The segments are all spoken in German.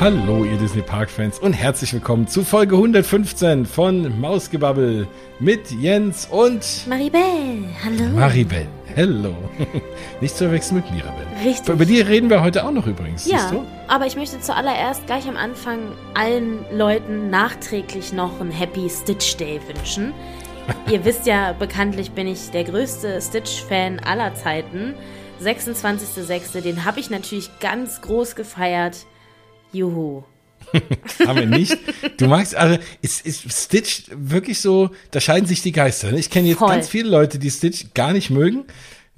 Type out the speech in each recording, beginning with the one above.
Hallo, ihr Disney Park Fans und herzlich willkommen zu Folge 115 von Mausgebabbel mit Jens und Maribel. Hallo. Maribel. Hello. Nicht zu verwechseln mit Mirabel. Richtig. Über die reden wir heute auch noch übrigens. Ja, siehst du? aber ich möchte zuallererst gleich am Anfang allen Leuten nachträglich noch ein Happy Stitch Day wünschen. Ihr wisst ja, bekanntlich bin ich der größte Stitch-Fan aller Zeiten. 26.06., den habe ich natürlich ganz groß gefeiert. Juhu. Haben wir nicht. Du magst, also ist, ist Stitch wirklich so, da scheiden sich die Geister. ne? Ich kenne jetzt Voll. ganz viele Leute, die Stitch gar nicht mögen.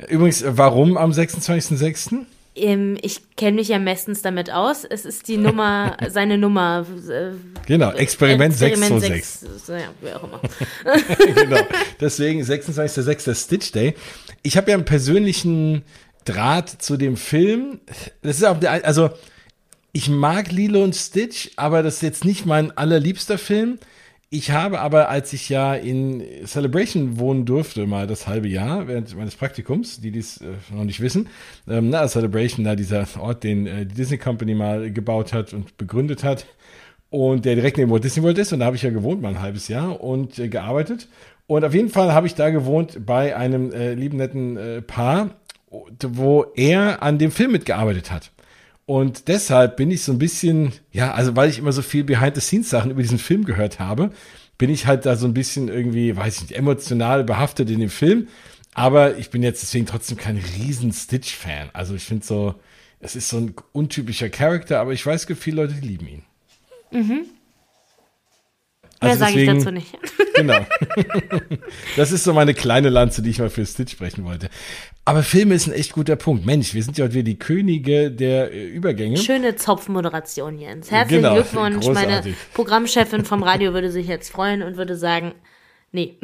Übrigens, warum am 26.06.? Ähm, ich kenne mich ja meistens damit aus. Es ist die Nummer, seine Nummer. Äh, Genau, Experiment, Experiment 626. 6, so, ja, wie auch immer. genau. Deswegen 26.06. Stitch Day. Ich habe ja einen persönlichen Draht zu dem Film. Das ist auch der, also ich mag Lilo und Stitch, aber das ist jetzt nicht mein allerliebster Film. Ich habe aber, als ich ja in Celebration wohnen durfte, mal das halbe Jahr während meines Praktikums, die dies äh, noch nicht wissen, ähm, na, Celebration, da dieser Ort, den äh, die Disney Company mal gebaut hat und begründet hat und der direkt neben Walt Disney World ist und da habe ich ja gewohnt mal ein halbes Jahr und äh, gearbeitet und auf jeden Fall habe ich da gewohnt bei einem äh, lieben netten äh, Paar, wo er an dem Film mitgearbeitet hat. Und deshalb bin ich so ein bisschen, ja, also weil ich immer so viel Behind-the-Scenes-Sachen über diesen Film gehört habe, bin ich halt da so ein bisschen irgendwie, weiß ich nicht, emotional behaftet in dem Film. Aber ich bin jetzt deswegen trotzdem kein riesen Stitch-Fan. Also ich finde so, es ist so ein untypischer Charakter, aber ich weiß, gibt viele Leute, die lieben ihn. Mehr Also sage ich dazu nicht. Genau. das ist so meine kleine Lanze, die ich mal für Stitch sprechen wollte. Aber Filme ist ein echt guter Punkt. Mensch, wir sind ja heute wieder die Könige der äh, Übergänge. Schöne Zopfmoderation, Jens. Herzlichen Genau, Glückwunsch. Meine großartig. Programmchefin vom Radio würde sich jetzt freuen und würde sagen, nee.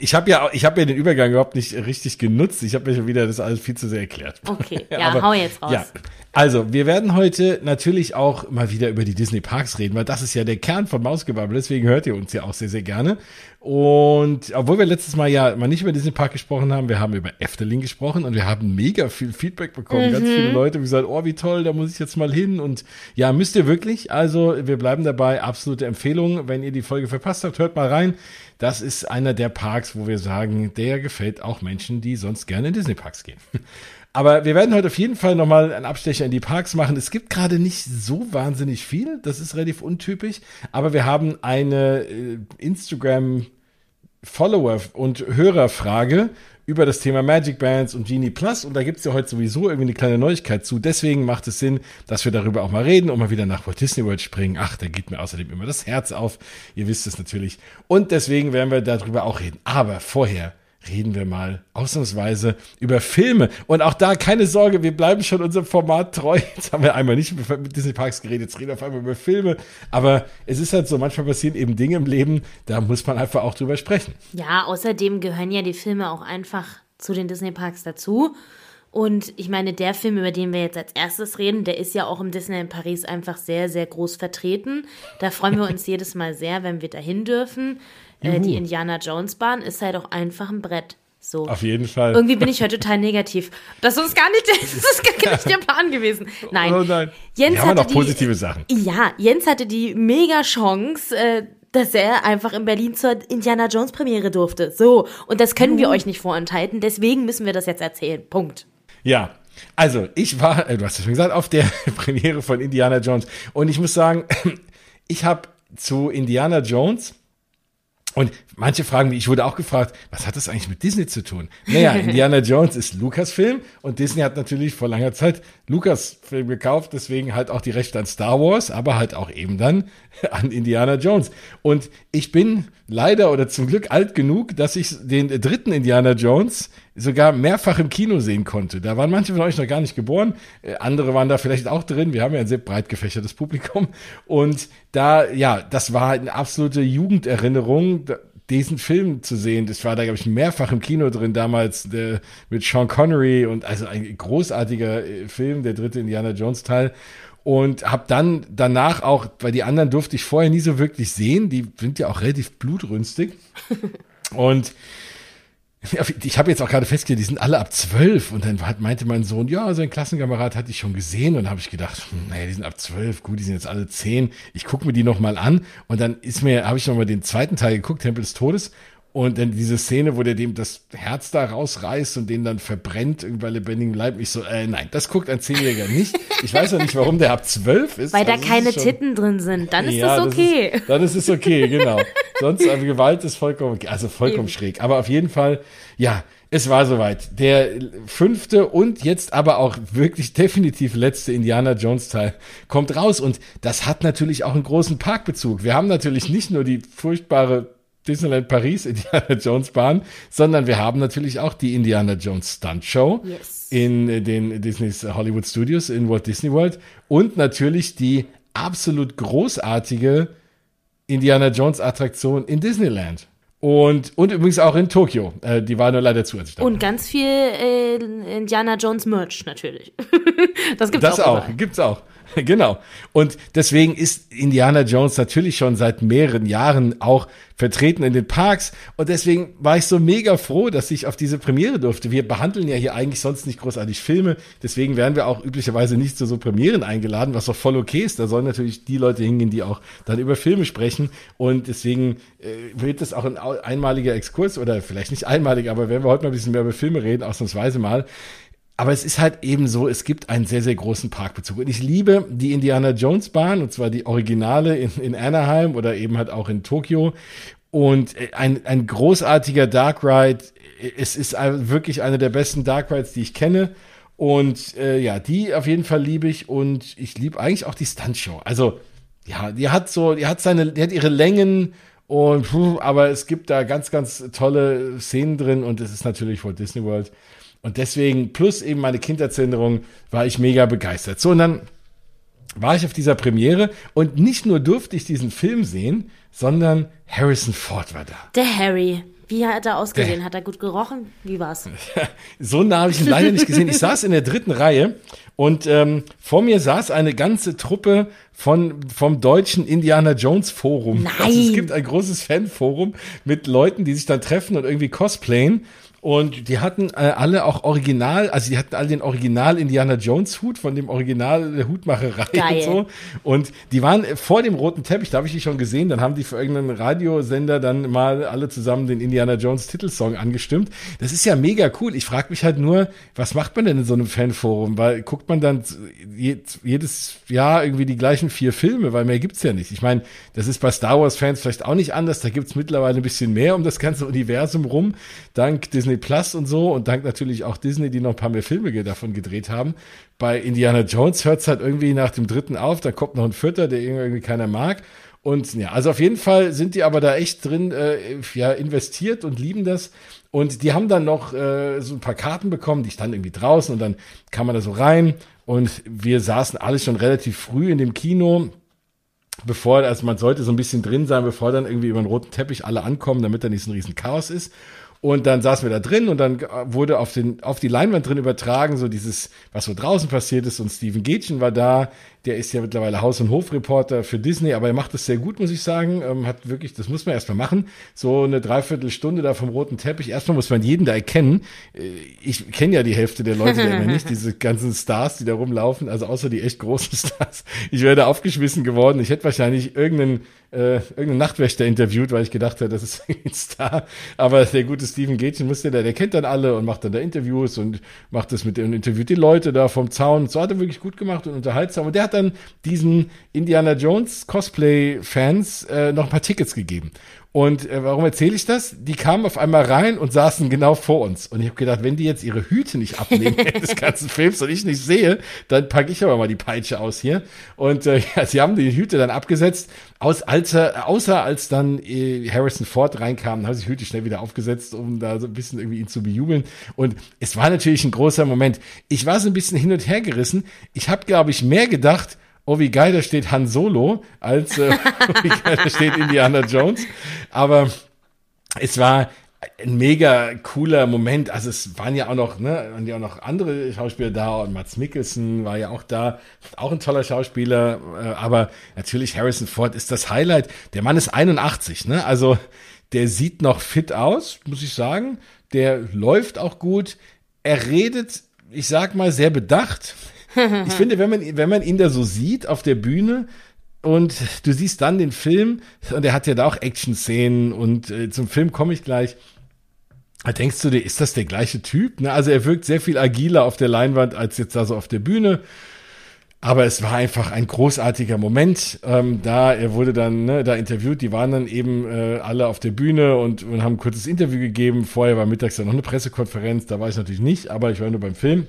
Ich habe ja, ich habe ja den Übergang überhaupt nicht richtig genutzt. Ich habe mir schon wieder das alles viel zu sehr erklärt. Okay, ja, hau jetzt raus. Ja, also wir werden heute natürlich auch mal wieder über die Disney Parks reden, weil das ist ja der Kern von Mausgebabbel. Deswegen hört ihr uns ja auch sehr, sehr gerne. Und obwohl wir letztes Mal ja mal nicht über Disney Park gesprochen haben, wir haben über Efteling gesprochen und wir haben mega viel Feedback bekommen. Ganz viele Leute haben gesagt, oh wie toll, da muss ich jetzt mal hin. Und ja, müsst ihr wirklich. Also wir bleiben dabei. Absolute Empfehlung. Wenn ihr die Folge verpasst habt, hört mal rein. Das ist einer der Parks, wo wir sagen, der gefällt auch Menschen, die sonst gerne in Disney Parks gehen. Aber wir werden heute auf jeden Fall nochmal einen Abstecher in die Parks machen. Es gibt gerade nicht so wahnsinnig viel. Das ist relativ untypisch. Aber wir haben eine äh, Instagram Follower- und Hörerfrage über das Thema Magic Bands und Genie Plus. Und da gibt's ja heute sowieso irgendwie eine kleine Neuigkeit zu. Deswegen macht es Sinn, dass wir darüber auch mal reden und mal wieder nach Walt Disney World springen. Ach, da geht mir außerdem immer das Herz auf. Ihr wisst es natürlich. Und deswegen werden wir darüber auch reden. Aber vorher reden wir mal ausnahmsweise über Filme. Und auch da keine Sorge, wir bleiben schon unserem Format treu. Jetzt haben wir einmal nicht über Disney Parks geredet, jetzt reden wir auf einmal über Filme. Aber es ist halt so, manchmal passieren eben Dinge im Leben, da muss man einfach auch drüber sprechen. Ja, außerdem gehören ja die Filme auch einfach zu den Disney-Parks dazu. Und ich meine, der Film, über den wir jetzt als erstes reden, der ist ja auch im Disney in Paris einfach sehr, sehr groß vertreten. Da freuen wir uns jedes Mal sehr, wenn wir dahin dürfen. Äh, die Indiana Jones Bahn ist halt auch einfach ein Brett. So. Auf jeden Fall. Irgendwie bin ich heute total negativ. Das ist gar nicht, das ist gar nicht der Plan gewesen. Nein. Oh nein. Jens wir haben noch die- positive Sachen. Ja, Jens hatte die mega Chance, äh, dass er einfach in Berlin zur Indiana Jones Premiere durfte. So. Und das können wir euch nicht vorenthalten. Deswegen müssen wir das jetzt erzählen. Punkt. Ja. Also, ich war, äh, du hast es schon gesagt, auf der Premiere von Indiana Jones. Und ich muss sagen, ich habe zu Indiana Jones und manche fragen mich, ich wurde auch gefragt, was hat das eigentlich mit Disney zu tun? Naja, Indiana Jones ist Lucasfilm und Disney hat natürlich vor langer Zeit Lucasfilm gekauft, deswegen halt auch die Rechte an Star Wars, aber halt auch eben dann an Indiana Jones. Und ich bin leider oder zum Glück alt genug, dass ich den dritten Indiana Jones sogar mehrfach im Kino sehen konnte. Da waren manche von euch noch gar nicht geboren, äh, andere waren da vielleicht auch drin. Wir haben ja ein sehr breit gefächertes Publikum und da, ja, das war eine absolute Jugenderinnerung, diesen Film zu sehen. Das war da, glaube ich, mehrfach im Kino drin damals äh, mit Sean Connery und also ein großartiger äh, Film, der dritte Indiana Jones Teil. Und habe dann danach auch, weil die anderen durfte ich vorher nie so wirklich sehen, die sind ja auch relativ blutrünstig. Und ich habe jetzt auch gerade festgestellt, die sind alle ab zwölf. Und dann meinte mein Sohn, ja, sein Klassenkamerad hatte ich schon gesehen. Und habe ich gedacht, hm, naja, die sind ab zwölf, gut, die sind jetzt alle zehn. Ich gucke mir die noch mal an. Und dann ist mir, habe ich noch mal den zweiten Teil geguckt, Tempel des Todes. Und dann diese Szene, wo der dem das Herz da rausreißt und den dann verbrennt, bei lebendigem Leib. Ich so, äh, nein, das guckt ein Zehnjähriger nicht. Ich weiß auch nicht, warum der ab zwölf ist. Weil da also keine schon, Titten drin sind. Dann ist ja, das okay. Das ist, dann ist es okay, genau. Sonst, aber Gewalt ist vollkommen, also vollkommen Eben. schräg. Aber auf jeden Fall, ja, es war soweit. Der fünfte und jetzt aber auch wirklich definitiv letzte Indiana Jones Teil kommt raus. Und das hat natürlich auch einen großen Parkbezug. Wir haben natürlich nicht nur die furchtbare Disneyland Paris Indiana Jones Bahn, sondern wir haben natürlich auch die Indiana Jones Stunt Show yes. in den Disney's Hollywood Studios in Walt Disney World und natürlich die absolut großartige Indiana Jones Attraktion in Disneyland. Und, und übrigens auch in Tokio. Äh, die war nur leider zu. Als ich und ganz viel äh, Indiana Jones Merch natürlich. das gibt's das auch. Das auch, gibt's auch. genau. Und deswegen ist Indiana Jones natürlich schon seit mehreren Jahren auch vertreten in den Parks. Und deswegen war ich so mega froh, dass ich auf diese Premiere durfte. Wir behandeln ja hier eigentlich sonst nicht großartig Filme. Deswegen werden wir auch üblicherweise nicht zu so Premieren eingeladen, was auch voll okay ist. Da sollen natürlich die Leute hingehen, die auch dann über Filme sprechen. Und deswegen äh, wird das auch ein einmaliger Exkurs oder vielleicht nicht einmalig, aber wenn wir heute mal ein bisschen mehr über Filme reden, ausnahmsweise mal. Aber es ist halt eben so, es gibt einen sehr, sehr großen Parkbezug. Und ich liebe die Indiana Jones Bahn, und zwar die Originale in, in Anaheim oder eben halt auch in Tokio. Und äh, ein, ein großartiger Dark Ride. Es ist wirklich eine der besten Dark Rides, die ich kenne. Und äh, ja, die auf jeden Fall liebe ich. Und ich liebe eigentlich auch die Stuntshow. Also, ja, die hat so, die hat seine, die hat ihre Längen und, aber es gibt da ganz, ganz tolle Szenen drin und es ist natürlich Walt Disney World. Und deswegen, plus eben meine Kindheitserinnerung, war ich mega begeistert. So, und dann war ich auf dieser Premiere und nicht nur durfte ich diesen Film sehen, sondern Harrison Ford war da. Der Harry. Wie hat er ausgesehen? Der, hat er gut gerochen? Wie war's? so nah habe ich ihn leider nicht gesehen. Ich saß in der dritten Reihe und ähm, vor mir saß eine ganze Truppe von vom deutschen Indiana Jones Forum. Nein. Also es gibt ein großes Fanforum mit Leuten, die sich dann treffen und irgendwie cosplayen. Und die hatten äh, alle auch original, also die hatten alle den Original Indiana Jones Hut von dem Original der Hutmacherei Geil. und so. Und die waren vor dem roten Teppich, da habe ich die schon gesehen, dann haben die für irgendeinen Radiosender dann mal alle zusammen den Indiana Jones Titelsong angestimmt. Das ist ja mega cool. Ich frage mich halt nur, was macht man denn in so einem Fanforum? Weil guckt man dann jedes Jahr irgendwie die gleichen vier Filme, weil mehr gibt's ja nicht. Ich meine, das ist bei Star Wars Fans vielleicht auch nicht anders. Da gibt's mittlerweile ein bisschen mehr um das ganze Universum rum, dank Disney Disney Plus und so und dank natürlich auch Disney, die noch ein paar mehr Filme davon gedreht haben. Bei Indiana Jones hört es halt irgendwie nach dem dritten auf, da kommt noch ein vierter, der irgendwie keiner mag. Und ja, also auf jeden Fall sind die aber da echt drin, äh, ja, investiert und lieben das. Und die haben dann noch äh, so ein paar Karten bekommen, die standen irgendwie draußen und dann kam man da so rein und wir saßen alle schon relativ früh in dem Kino bevor, also man sollte so ein bisschen drin sein, bevor dann irgendwie über den roten Teppich alle ankommen, damit da nicht so ein riesen Chaos ist. Und dann saßen wir da drin und dann wurde auf, den, auf die Leinwand drin übertragen, so dieses, was so draußen passiert ist. Und Steven Gätchen war da, der ist ja mittlerweile Haus- und Hofreporter für Disney, aber er macht das sehr gut, muss ich sagen. Ähm, hat wirklich, das muss man erstmal machen. So eine Dreiviertelstunde da vom roten Teppich. Erstmal muss man jeden da erkennen. Äh, ich kenne ja die Hälfte der Leute da immer nicht, diese ganzen Stars, die da rumlaufen, also außer die echt großen Stars. Ich wäre aufgeschmissen geworden. Ich hätte wahrscheinlich irgendeinen äh, irgendeinen Nachtwächter interviewt, weil ich gedacht habe, das ist ein Star. Aber der gute Steven Gätchen musste da, der kennt dann alle und macht dann da Interviews und macht das mit und interviewt die Leute da vom Zaun. So hat er wirklich gut gemacht und unterhaltsam. Und der hat dann diesen Indiana Jones Cosplay-Fans äh, noch ein paar Tickets gegeben. Und äh, warum erzähle ich das? Die kamen auf einmal rein und saßen genau vor uns. Und ich habe gedacht, wenn die jetzt ihre Hüte nicht abnehmen des ganzen Films und ich nicht sehe, dann packe ich aber mal die Peitsche aus hier. Und äh, ja, sie haben die Hüte dann abgesetzt. Aus, alter, außer als dann äh, Harrison Ford reinkam, haben sie die Hüte schnell wieder aufgesetzt, um da so ein bisschen irgendwie ihn zu bejubeln. Und es war natürlich ein großer Moment. Ich war so ein bisschen hin und her gerissen. Ich habe, glaube ich, mehr gedacht, oh wie geil, da steht Han Solo, als äh, wie geil, da steht Indiana Jones. Aber es war ein mega cooler Moment. Also es waren ja auch noch, ne, waren ja auch noch andere Schauspieler da und Mats Mikkelsen war ja auch da, auch ein toller Schauspieler. Äh, aber natürlich Harrison Ford ist das Highlight. Der Mann ist 81, ne? Also der sieht noch fit aus, muss ich sagen. Der läuft auch gut. Er redet, ich sag mal, sehr bedacht. Ich finde, wenn man, wenn man ihn da so sieht auf der Bühne, und du siehst dann den Film, und er hat ja da auch Action-Szenen, und äh, zum Film komme ich gleich. Da denkst du dir, ist das der gleiche Typ? Ne? Also er wirkt sehr viel agiler auf der Leinwand als jetzt da so auf der Bühne. Aber es war einfach ein großartiger Moment. Ähm, da, er wurde dann ne, da interviewt, die waren dann eben äh, alle auf der Bühne und, und haben ein kurzes Interview gegeben. Vorher war mittags dann noch eine Pressekonferenz, da war ich natürlich nicht, aber ich war nur beim Film.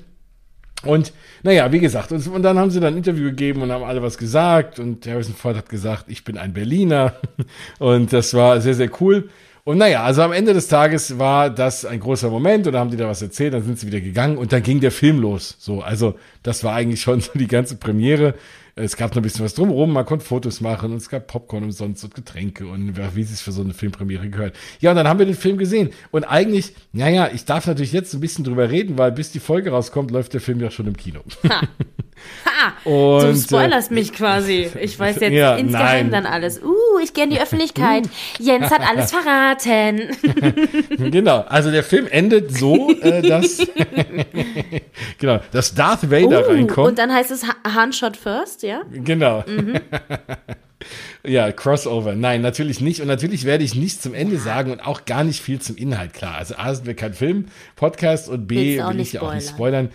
Und naja, wie gesagt, und, und, dann haben sie dann ein Interview gegeben und haben alle was gesagt und Harrison Ford hat gesagt, ich bin ein Berliner und das war sehr, sehr cool. Und naja, also am Ende des Tages war das ein großer Moment und da haben die da was erzählt, dann sind sie wieder gegangen und dann ging der Film los. So, also das war eigentlich schon so die ganze Premiere. Es gab noch ein bisschen was drumherum, man konnte Fotos machen und es gab Popcorn umsonst und Getränke und wie es für so eine Filmpremiere gehört. Ja, und dann haben wir den Film gesehen. Und eigentlich, naja, ich darf natürlich jetzt ein bisschen drüber reden, weil bis die Folge rauskommt, läuft der Film ja schon im Kino. Ha. Ha, und, du spoilerst äh, mich quasi. Ich weiß jetzt ja, insgeheim dann alles. Uh, ich gehe in die Öffentlichkeit. Jens hat alles verraten. genau, also der Film endet so, äh, dass, genau, dass Darth Vader uh, reinkommt. Und dann heißt es Handshot First, ja? Genau. Mhm. Ja, Crossover. Nein, natürlich nicht. Und natürlich werde ich nichts zum Ende sagen und auch gar nicht viel zum Inhalt, klar. Also A sind wir kein Film-Podcast und B will ich ja auch nicht spoilern.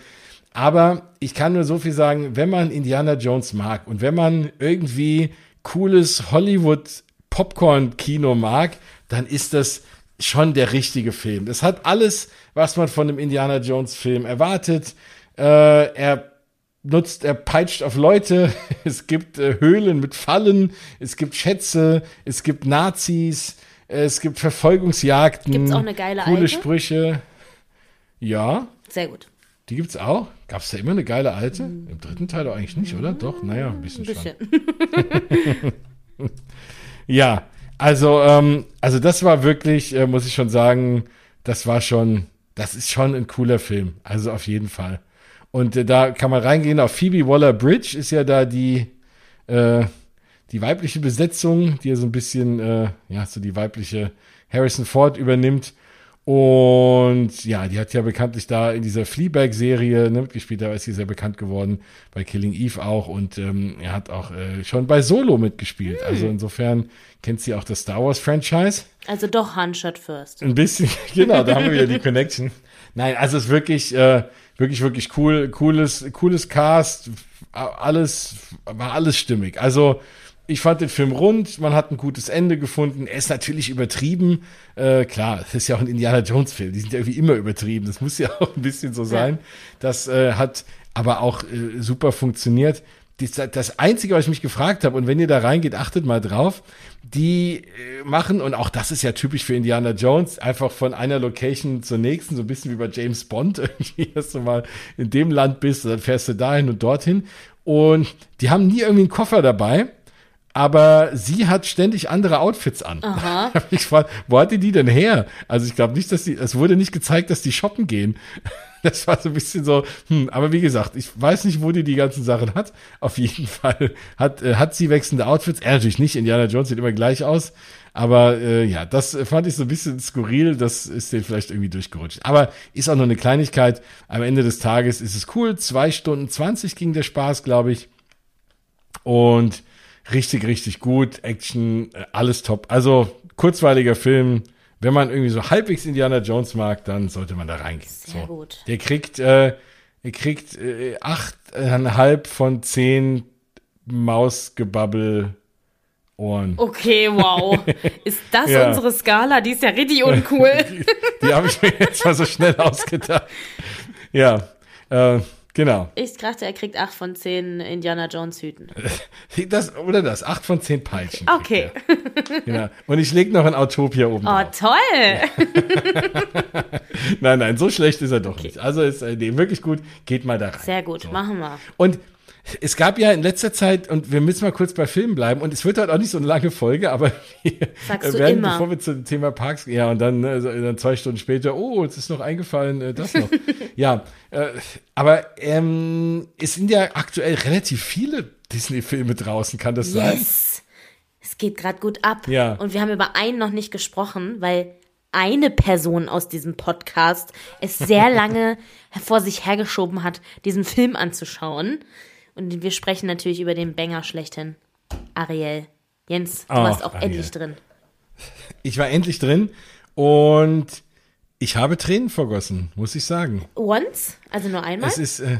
Aber ich kann nur so viel sagen, wenn man Indiana Jones mag und wenn man irgendwie cooles Hollywood Popcorn-Kino mag, dann ist das schon der richtige Film. Es hat alles, was man von einem Indiana Jones Film erwartet. Äh, er nutzt, er peitscht auf Leute. Es gibt äh, Höhlen mit Fallen. Es gibt Schätze. Es gibt Nazis. Es gibt Verfolgungsjagden. Gibt's auch eine geile coole Alte? Sprüche. Ja. Sehr gut. Die gibt's auch? Gab es da immer eine geile alte? Mhm. Im dritten Teil doch eigentlich nicht, oder? Doch, naja, ein bisschen, ein bisschen. schon. ja, also, ähm, also das war wirklich, äh, muss ich schon sagen, das war schon, das ist schon ein cooler Film. Also auf jeden Fall. Und äh, da kann man reingehen. Auf Phoebe Waller-Bridge ist ja da die, äh, die weibliche Besetzung, die ja so ein bisschen, äh, ja, so die weibliche Harrison Ford übernimmt. Und ja, die hat ja bekanntlich da in dieser Fleabag-Serie ne, mitgespielt, da ist sie sehr bekannt geworden, bei Killing Eve auch. Und ähm, er hat auch äh, schon bei Solo mitgespielt. Hm. Also insofern kennt sie auch das Star Wars-Franchise. Also doch Handshot First. Ein bisschen, genau, da haben wir wieder die Connection. Nein, also es ist wirklich, äh, wirklich, wirklich cool, cooles, cooles Cast, alles, war alles stimmig. Also ich fand den Film rund, man hat ein gutes Ende gefunden. Er ist natürlich übertrieben. Äh, klar, es ist ja auch ein Indiana Jones-Film. Die sind ja irgendwie immer übertrieben. Das muss ja auch ein bisschen so sein. Das äh, hat aber auch äh, super funktioniert. Das, das Einzige, was ich mich gefragt habe, und wenn ihr da reingeht, achtet mal drauf, die äh, machen, und auch das ist ja typisch für Indiana Jones, einfach von einer Location zur nächsten, so ein bisschen wie bei James Bond, irgendwie, dass du mal in dem Land bist, dann fährst du dahin und dorthin. Und die haben nie irgendwie einen Koffer dabei aber sie hat ständig andere Outfits an. Aha. Ich gefragt, wo hat die die denn her? Also ich glaube nicht, dass die, es wurde nicht gezeigt, dass die shoppen gehen. Das war so ein bisschen so, hm, aber wie gesagt, ich weiß nicht, wo die die ganzen Sachen hat. Auf jeden Fall hat, äh, hat sie wechselnde Outfits. Er natürlich nicht, Indiana Jones sieht immer gleich aus. Aber äh, ja, das fand ich so ein bisschen skurril, das ist denen vielleicht irgendwie durchgerutscht. Aber ist auch nur eine Kleinigkeit. Am Ende des Tages ist es cool. Zwei Stunden zwanzig ging der Spaß, glaube ich. Und richtig, richtig gut. Action, äh, alles top. Also kurzweiliger Film. Wenn man irgendwie so halbwegs Indiana Jones mag, dann sollte man da reingehen. Sehr so. gut. Der kriegt, äh, er kriegt äh, achteinhalb von zehn Mausgebabbel Ohren. Okay, wow. Ist das ja. unsere Skala? Die ist ja richtig uncool. die, die habe ich mir jetzt mal so schnell ausgedacht. Ja. Äh, Genau. Ich dachte, er kriegt 8 von 10 Indiana Jones Hüten. Das, oder das, 8 von 10 Peitschen. Okay. Genau. Und ich lege noch ein Autopia oben. Oh, drauf. toll. nein, nein, so schlecht ist er doch okay. nicht. Also ist äh, nee, wirklich gut. Geht mal da rein. Sehr gut, so. machen wir. Und es gab ja in letzter Zeit, und wir müssen mal kurz bei Filmen bleiben, und es wird halt auch nicht so eine lange Folge, aber wir Sagst werden, immer. bevor wir zum Thema Parks, ja, und dann, also, dann zwei Stunden später, oh, es ist noch eingefallen, äh, das noch. ja, äh, aber ähm, es sind ja aktuell relativ viele Disney-Filme draußen, kann das yes. sein? Es geht gerade gut ab. Ja. Und wir haben über einen noch nicht gesprochen, weil eine Person aus diesem Podcast es sehr lange vor sich hergeschoben hat, diesen Film anzuschauen. Und wir sprechen natürlich über den Banger schlechthin. Ariel. Jens, du Oh, warst auch Ariel. endlich drin. Ich war endlich drin und ich habe Tränen vergossen, muss ich sagen. Once? Also nur einmal? Es ist, äh,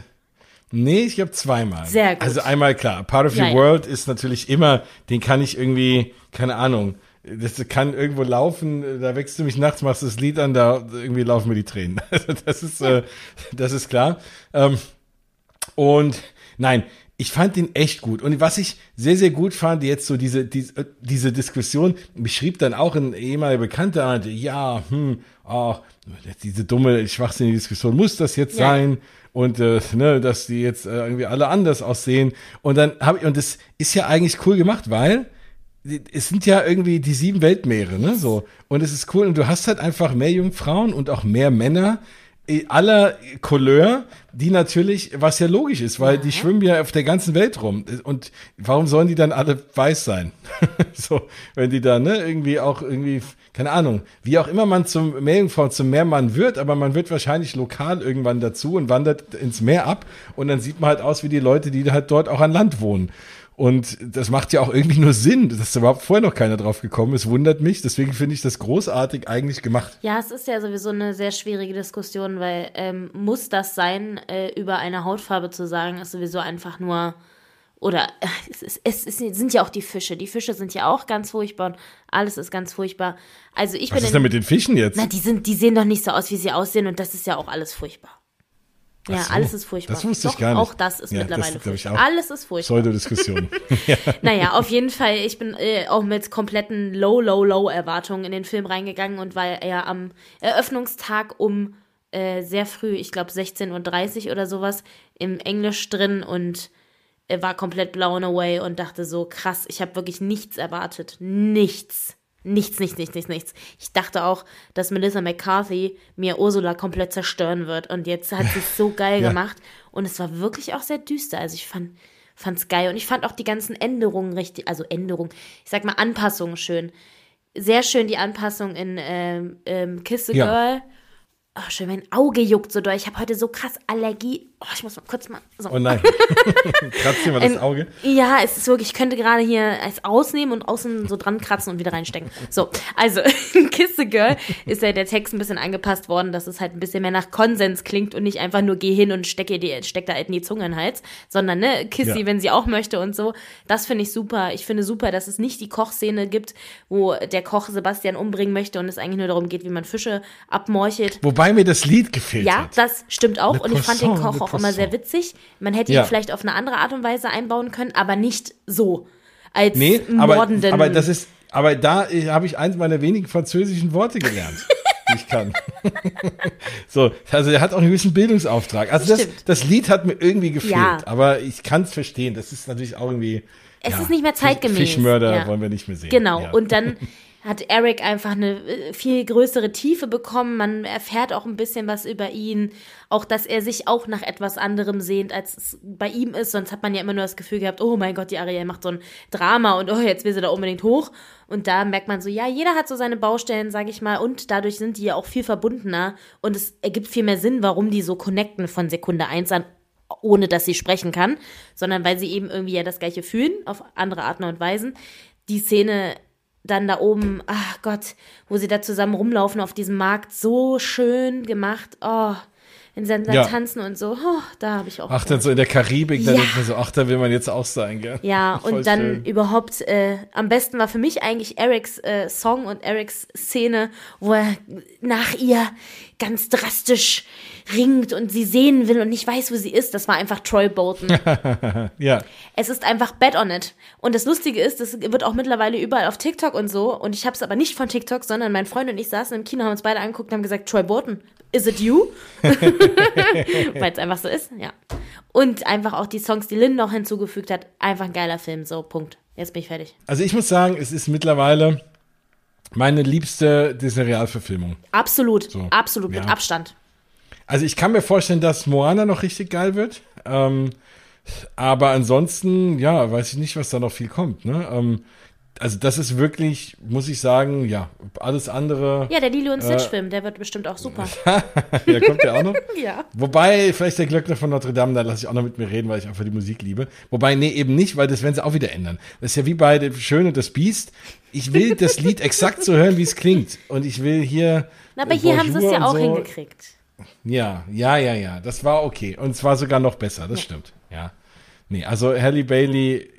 nee, ich glaube zweimal. Sehr gut. Also einmal klar, Part of Ja, Your ja. World ist natürlich immer, den kann ich irgendwie, keine Ahnung, das kann irgendwo laufen, da wächst du mich nachts, machst das Lied an, da irgendwie laufen mir die Tränen. Also das ist, äh, das ist klar. Ähm, und nein, ich fand den echt gut. Und was ich sehr, sehr gut fand, jetzt so diese, diese, diese Diskussion, mich schrieb dann auch ein ehemaliger Bekannter, er ja, hm, oh, diese dumme, schwachsinnige Diskussion, muss das jetzt Ja. sein? Und äh, ne, dass die jetzt äh, irgendwie alle anders aussehen. Und dann habe ich, und das ist ja eigentlich cool gemacht, weil es sind ja irgendwie die sieben Weltmeere, ne? So. Und es ist cool. Und du hast halt einfach mehr Jungfrauen und auch mehr Männer äh, aller Couleur, die natürlich, was ja logisch ist, weil die schwimmen ja auf der ganzen Welt rum. Und warum sollen die dann alle weiß sein? so, wenn die da, ne, irgendwie auch irgendwie, keine Ahnung, wie auch immer man zum Meerjungfrau, zum Meermann wird, aber man wird wahrscheinlich lokal irgendwann dazu und wandert ins Meer ab und dann sieht man halt aus wie die Leute, die halt dort auch an Land wohnen. Und das macht ja auch irgendwie nur Sinn, dass da überhaupt vorher noch keiner drauf gekommen ist, wundert mich. Deswegen finde ich das großartig eigentlich gemacht. Ja, es ist ja sowieso eine sehr schwierige Diskussion, weil ähm, muss das sein, äh, über eine Hautfarbe zu sagen, ist sowieso einfach nur. Oder äh, es, ist, es, ist, es sind ja auch die Fische. Die Fische sind ja auch ganz furchtbar und alles ist ganz furchtbar. Also ich Was bin. ist denn mit den Fischen jetzt? na, die, sind, die sehen doch nicht so aus, wie sie aussehen und das ist ja auch alles furchtbar. Ja, so, alles ist furchtbar. das wusste ich Doch, gar nicht. Auch das ist Ja, das mittlerweile ich furchtbar. Alles ist furchtbar. Pseudodiskussion. Naja, auf jeden Fall, ich bin äh, auch mit kompletten Low, Low, Low Erwartungen in den Film reingegangen und war ja am Eröffnungstag um äh, sehr früh, ich glaube 16.30 Uhr oder sowas, im Englisch drin und äh, war komplett blown away und dachte so, krass, ich habe wirklich nichts erwartet. Nichts. Nichts, nichts, nichts, nichts, nichts. Ich dachte auch, dass Melissa McCarthy mir Ursula komplett zerstören wird. Und jetzt hat sie es so geil Ja. gemacht. Und es war wirklich auch sehr düster. Also ich fand fand's geil. Und ich fand auch die ganzen Änderungen richtig, also Änderungen, ich sag mal Anpassungen schön. Sehr schön die Anpassung in ähm, ähm, Kiss the Ja. Girl. Oh, schön, mein Auge juckt so doll. Ich habe heute so krass Allergie. Oh, ich muss mal kurz mal so. Oh nein. Kratzt dir mal das Ein- Auge. Ja, es ist wirklich, ich könnte gerade hier es ausnehmen und außen so dran kratzen und wieder reinstecken. So, also in Kiss the Girl ist ja der Text ein bisschen angepasst worden, dass es halt ein bisschen mehr nach Konsens klingt und nicht einfach nur geh hin und steck, ihr die, steck da halt in die Zunge in den Hals, sondern ne, kiss sie, Ja. wenn sie auch möchte und so. Das finde ich super. Ich finde super, dass es nicht die Kochszene gibt, wo der Koch Sebastian umbringen möchte und es eigentlich nur darum geht, wie man Fische abmorchelt. Wobei mir das Lied gefehlt Ja, hat. das stimmt auch. Le und ich fand den Koch Le auch immer sehr witzig. Man hätte Ja. ihn vielleicht auf eine andere Art und Weise einbauen können, aber nicht so. Als Nee, aber, mordenden. aber das ist, aber da äh, habe ich eins meiner wenigen französischen Worte gelernt, die ich kann. so, also er hat auch einen gewissen Bildungsauftrag. Also das, das Lied hat mir irgendwie gefehlt, Ja. aber ich kann es verstehen. Das ist natürlich auch irgendwie. Es ist nicht mehr zeitgemäß. Fischmörder Ja. wollen wir nicht mehr sehen. Genau. Ja. Und dann hat Eric einfach eine äh, viel größere Tiefe bekommen. Man erfährt auch ein bisschen was über ihn. Auch, dass er sich auch nach etwas anderem sehnt, als es bei ihm ist. Sonst hat man ja immer nur das Gefühl gehabt, oh mein Gott, die Ariel macht so ein Drama und oh, jetzt will sie da unbedingt hoch. Und da merkt man so, ja, jeder hat so seine Baustellen, sage ich mal. Und dadurch sind die ja auch viel verbundener. Und es ergibt viel mehr Sinn, warum die so connecten von Sekunde eins an ohne dass sie sprechen kann, sondern weil sie eben irgendwie ja das Gleiche fühlen, auf andere Arten und Weisen. Die Szene dann da oben, ach Gott, wo sie da zusammen rumlaufen auf diesem Markt, so schön gemacht. Oh, dann da Ja. tanzen und so, oh, da habe ich auch. Ach, dann so in der Karibik, da Ja. denkt man so, ach, da will man jetzt auch sein, gell? Ja, Voll und dann schön. überhaupt, äh, am besten war für mich eigentlich Erics äh, Song und Erics Szene, wo er nach ihr ganz drastisch ringt und sie sehen will und nicht weiß, wo sie ist. Das war einfach Troy Bolton. Ja. Es ist einfach Bet on it. Und das Lustige ist, das wird auch mittlerweile überall auf TikTok und so. Und ich habe es aber nicht von TikTok, sondern mein Freund und ich saßen im Kino, haben uns beide angeguckt und haben gesagt, Troy Bolton, is it you? Weil es einfach so ist, ja. Und einfach auch die Songs, die Lynn noch hinzugefügt hat. Einfach ein geiler Film, so, Punkt. Jetzt bin ich fertig. Also ich muss sagen, es ist mittlerweile meine liebste Disney-Realverfilmung. Absolut, So, absolut, mit ja. Abstand. Also ich kann mir vorstellen, dass Moana noch richtig geil wird. Ähm, aber ansonsten, ja, weiß ich nicht, was da noch viel kommt. Ne? Ähm, also das ist wirklich, muss ich sagen, ja, alles andere. Ja, der Lilo und Stitch-Film, der wird bestimmt auch super. ja, kommt der auch noch? ja. Wobei, vielleicht der Glöckner von Notre Dame, da lasse ich auch noch mit mir reden, weil ich einfach die Musik liebe. Wobei, nee, eben nicht, weil das werden sie auch wieder ändern. Das ist ja wie bei Schön und das Biest. Ich will das Lied exakt so hören, wie es klingt. Und ich will hier. Na, aber hier haben sie es Bonjour ja auch so. hingekriegt. Ja, ja, ja, ja. Das war okay. Und zwar sogar noch besser, das stimmt. Ja. Nee, also Halle Bailey,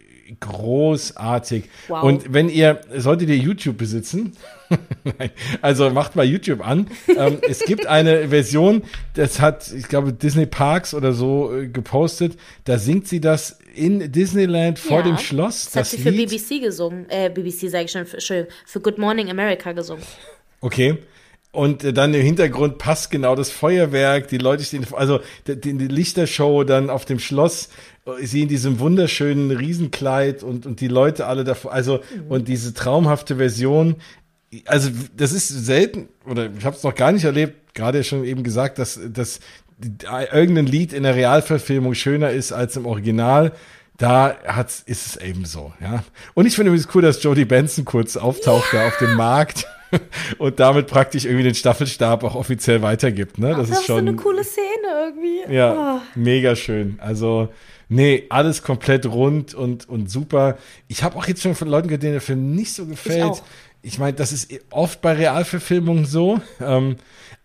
großartig. Wow. Und wenn ihr, solltet ihr YouTube besitzen, also macht mal YouTube an. ähm, es gibt eine Version, das hat, ich glaube, Disney Parks oder so äh, gepostet. Da singt sie das in Disneyland vor Ja, dem Schloss. Das hat sie für BBC gesungen. Äh, BBC sage ich schon, für, Entschuldigung, für Good Morning America gesungen. Okay. Und äh, dann im Hintergrund passt genau das Feuerwerk, die Leute stehen, also die, die Lichtershow dann auf dem Schloss, sie in diesem wunderschönen Riesenkleid und, und die Leute alle davor, also und diese traumhafte Version, also das ist selten, oder ich habe es noch gar nicht erlebt, gerade schon eben gesagt, dass, dass irgendein Lied in der Realverfilmung schöner ist als im Original. Da hat's, ist es eben so, ja. Und ich finde übrigens cool, dass Jodie Benson kurz auftaucht da auf dem Markt und damit praktisch irgendwie den Staffelstab auch offiziell weitergibt, ne? Das, Das ist schon so eine coole Szene irgendwie. ja, Oh. mega schön. Also, nee, alles komplett rund und, und super. Ich habe auch jetzt schon von Leuten gehört, denen der Film nicht so gefällt. auch. Ich meine, das ist oft bei Realverfilmungen so. Ähm,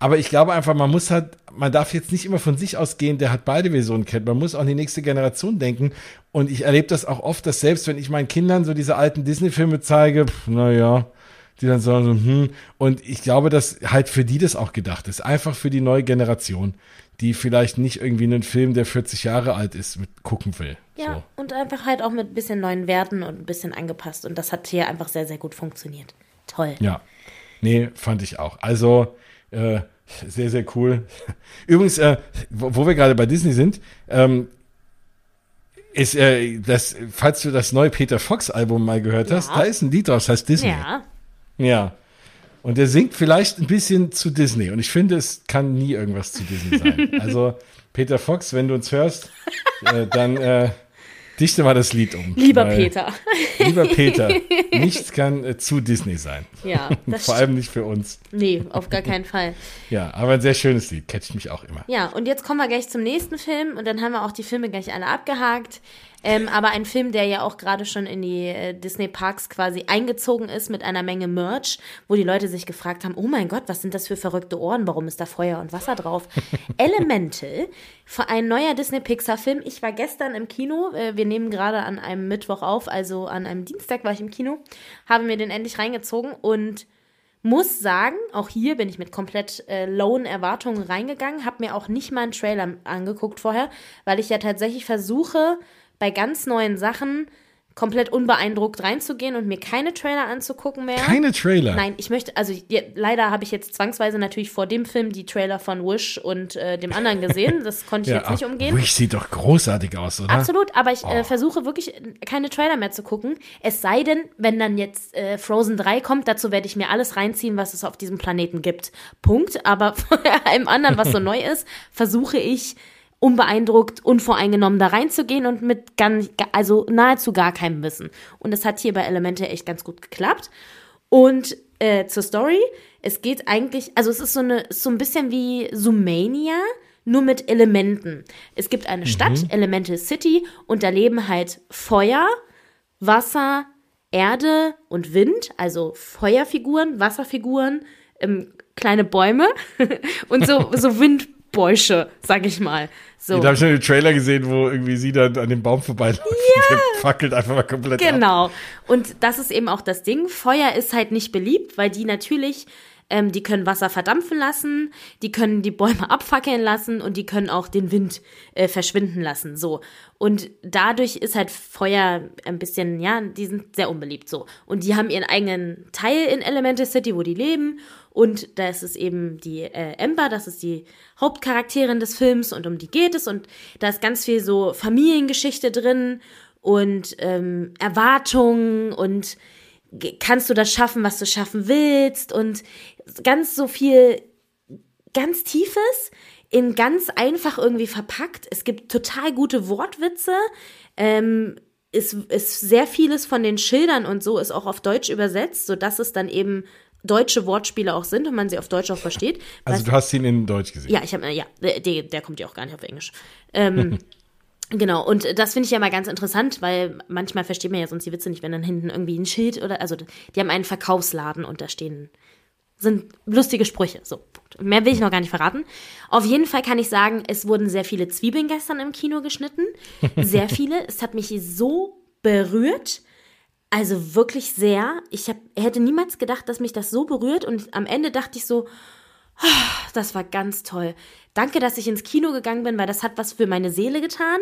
aber ich glaube einfach, man muss halt, man darf jetzt nicht immer von sich ausgehen, der hat beide Versionen kennt. Man muss auch an die nächste Generation denken. Und ich erlebe das auch oft, dass selbst wenn ich meinen Kindern so diese alten Disney-Filme zeige, naja, die dann so, hm. Und ich glaube, dass halt für die das auch gedacht ist. Einfach für die neue Generation, die vielleicht nicht irgendwie einen Film, der 40 Jahre alt ist, mit gucken will. Ja, So. und einfach halt auch mit ein bisschen neuen Werten und ein bisschen angepasst. Und das hat hier einfach sehr, sehr gut funktioniert. Toll. Ja. Nee, fand ich auch. Also, äh, sehr, sehr cool. Übrigens, äh, wo, wo wir gerade bei Disney sind, ähm, ist, äh, das, falls du das neue Peter Fox Album mal gehört hast, Ja. da ist ein Lied draus, das heißt Disney. Ja, Ja. Und der singt vielleicht ein bisschen zu Disney. Und ich finde, es kann nie irgendwas zu Disney sein. Also, Peter Fox, wenn du uns hörst, äh, dann äh, dichte mal das Lied um. lieber Peter. Lieber Peter, nichts kann äh, zu Disney sein. Ja, Vor allem nicht für uns. Nee, auf gar keinen Fall. Ja, aber ein sehr schönes Lied, catcht mich auch immer. Ja, und jetzt kommen wir gleich zum nächsten Film und dann haben wir auch die Filme gleich alle abgehakt. Ähm, aber ein Film, der ja auch gerade schon in die äh, Disney Parks quasi eingezogen ist mit einer Menge Merch, wo die Leute sich gefragt haben, oh mein Gott, was sind das für verrückte Ohren, warum ist da Feuer und Wasser drauf? Elemental, ein neuer Disney Pixar Film. Ich war gestern im Kino, äh, wir nehmen gerade an einem Mittwoch auf, also an einem Dienstag war ich im Kino, habe mir den endlich reingezogen und muss sagen, auch hier bin ich mit komplett äh, lowen Erwartungen reingegangen, habe mir auch nicht mal einen Trailer angeguckt vorher, weil ich ja tatsächlich versuche, bei ganz neuen Sachen komplett unbeeindruckt reinzugehen und mir keine Trailer anzugucken mehr. Keine Trailer. Nein, ich möchte, also ja, leider habe ich jetzt zwangsweise natürlich vor dem Film die Trailer von Wish und äh, dem anderen gesehen. Das konnte ich jetzt nicht umgehen. Wish sieht doch großartig aus, oder? Absolut, aber ich Oh. äh, versuche wirklich äh, keine Trailer mehr zu gucken. Es sei denn, wenn dann jetzt äh, Frozen 3 kommt, dazu werde ich mir alles reinziehen, was es auf diesem Planeten gibt. Punkt. Aber von allem anderen, was so neu ist, versuche ich unbeeindruckt, unvoreingenommen da reinzugehen und mit ganz, also nahezu gar keinem Wissen. Und es hat hier bei Elemente echt ganz gut geklappt. Und äh, zur Story, es geht eigentlich, also es ist so eine, so ein bisschen wie Zoomania, nur mit Elementen. Es gibt eine Stadt, Elemental City, und da leben halt Feuer, Wasser, Erde und Wind, also Feuerfiguren, Wasserfiguren, ähm, kleine Bäume und so, so Windbäusche, sag ich mal. So. Da habe ich schon den Trailer gesehen, wo irgendwie sie dann an dem Baum vorbeiläuft. Ja. Der fackelt einfach mal komplett ab. Genau. Und das ist eben auch das Ding. Feuer ist halt nicht beliebt, weil die natürlich, ähm, die können Wasser verdampfen lassen, die können die Bäume abfackeln lassen und die können auch den Wind äh, verschwinden lassen. So. Und dadurch ist halt Feuer ein bisschen, ja, die sind sehr unbeliebt so. Und die haben ihren eigenen Teil in Elemental City, wo die leben. Und da ist es eben die äh, Ember, das ist die Hauptcharakterin des Films und um die geht es. Und da ist ganz viel so Familiengeschichte drin und ähm, Erwartungen und kannst du das schaffen, was du schaffen willst und ganz so viel ganz Tiefes in ganz einfach irgendwie verpackt. Es gibt total gute Wortwitze. Ähm, ist, ist sehr vieles von den Schildern und so ist auch auf Deutsch übersetzt, sodass es dann eben deutsche Wortspiele auch sind und man sie auf Deutsch auch versteht. Also du hast ihn in Deutsch gesehen. ja, ich habe, ja, der, der kommt ja auch gar nicht auf Englisch. Ähm, genau, und das finde ich ja mal ganz interessant, weil manchmal versteht man ja sonst die Witze nicht, wenn dann hinten irgendwie ein Schild oder, also die haben einen Verkaufsladen und da stehen, sind lustige Sprüche. So. Mehr will ich noch gar nicht verraten. Auf jeden Fall kann ich sagen, es wurden sehr viele Zwiebeln gestern im Kino geschnitten. Sehr viele. Es hat mich so berührt. Also wirklich sehr. Ich hab, hätte niemals gedacht, dass mich das so berührt. Und am Ende dachte ich so, das war ganz toll. Danke, dass ich ins Kino gegangen bin, weil das hat was für meine Seele getan.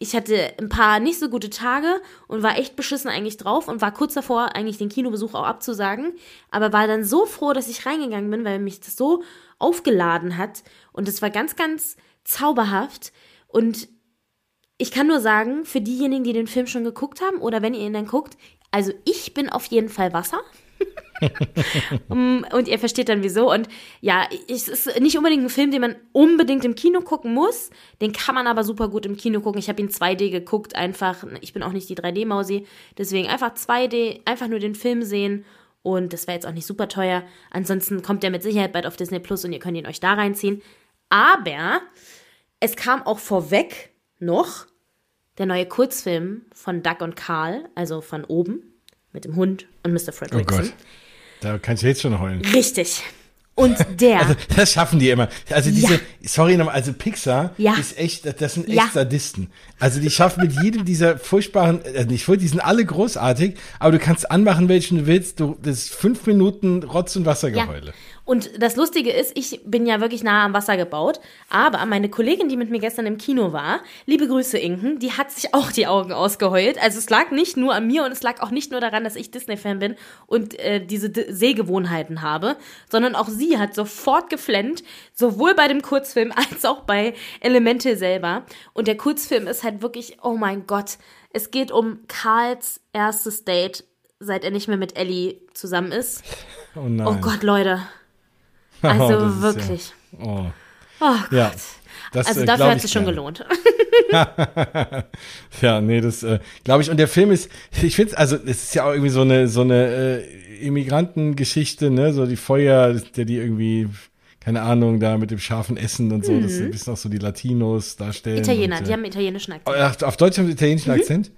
Ich hatte ein paar nicht so gute Tage und war echt beschissen eigentlich drauf und war kurz davor, eigentlich den Kinobesuch auch abzusagen. Aber war dann so froh, dass ich reingegangen bin, weil mich das so aufgeladen hat. Und es war ganz, ganz zauberhaft. Und ich kann nur sagen, für diejenigen, die den Film schon geguckt haben oder wenn ihr ihn dann guckt, also ich bin auf jeden Fall Wasser. Um, und ihr versteht dann wieso. Und ja, es ist nicht unbedingt ein Film, den man unbedingt im Kino gucken muss. Den kann man aber super gut im Kino gucken. Ich habe ihn 2D geguckt, einfach. Ich bin auch nicht die 3D-Mausi. Deswegen einfach 2D, einfach nur den Film sehen. Und das war jetzt auch nicht super teuer. Ansonsten kommt der mit Sicherheit bald auf Disney Plus und ihr könnt ihn euch da reinziehen. Aber es kam auch vorweg noch der neue Kurzfilm von Doug und Carl, also von oben, mit dem Hund und Mr. Oh Fredrickson. Gott. Da kann ich jetzt schon heulen. Richtig. Und der, Also, das schaffen die immer. Also diese, sorry nochmal, also Pixar Ja. ist echt, das sind echt Ja. Sadisten. Also die schaffen mit jedem dieser furchtbaren, äh, nicht furcht, die sind alle großartig, aber du kannst anmachen, welchen du willst. Du, das ist fünf Minuten Rotz- und Wassergeheule. Und das Lustige ist, ich bin ja wirklich nah am Wasser gebaut, aber meine Kollegin, die mit mir gestern im Kino war, liebe Grüße Inken, die hat sich auch die Augen ausgeheult. Also es lag nicht nur an mir und es lag auch nicht nur daran, dass ich Disney-Fan bin und äh, diese D Sehgewohnheiten habe, sondern auch sie hat sofort geflennt, sowohl bei dem Kurzfilm als auch bei Elemente selber. Und der Kurzfilm ist halt wirklich, oh mein Gott, es geht um Karls erstes Date, seit er nicht mehr mit Ellie zusammen ist. Oh nein. Oh Gott, Leute. Oh, Also das ist wirklich. Ja, oh. Oh ja. Gott. Das, Also äh, dafür hat es sich schon gelohnt. Ja, nee, das äh, glaube ich. Und der Film ist, ich finde also es ist ja auch irgendwie so eine so eine äh, Immigrantengeschichte, ne, so die Feuer, der die irgendwie keine Ahnung, da mit dem scharfen Essen und so, das ist ein bisschen auch so die Latinos darstellen. Mhm. Italiener, und, die äh, haben einen italienischen Akzent. Auf Deutsch haben sie italienischen Akzent?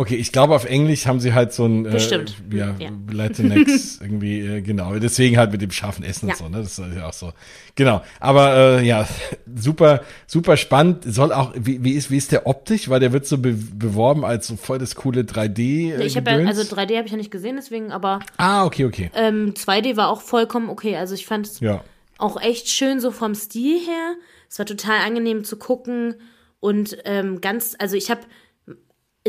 Okay, ich glaube, auf Englisch haben sie halt so ein äh, Bestimmt. ja, Ja. Latinx irgendwie, äh, genau. Deswegen halt mit dem scharfen Essen Ja. und so, ne? Das ist ja auch so. Genau. Aber äh, ja, super, super spannend. Soll auch, wie, wie, ist, wie ist der optisch? Weil der wird so be beworben als so voll das coole 3D. Äh, ich habe ja, also 3D habe ich ja nicht gesehen, deswegen, aber Ah, okay, okay. ähm, 2D war auch vollkommen okay. Also ich fand es Ja. auch echt schön so vom Stil her. Es war total angenehm zu gucken und ähm, ganz, also ich habe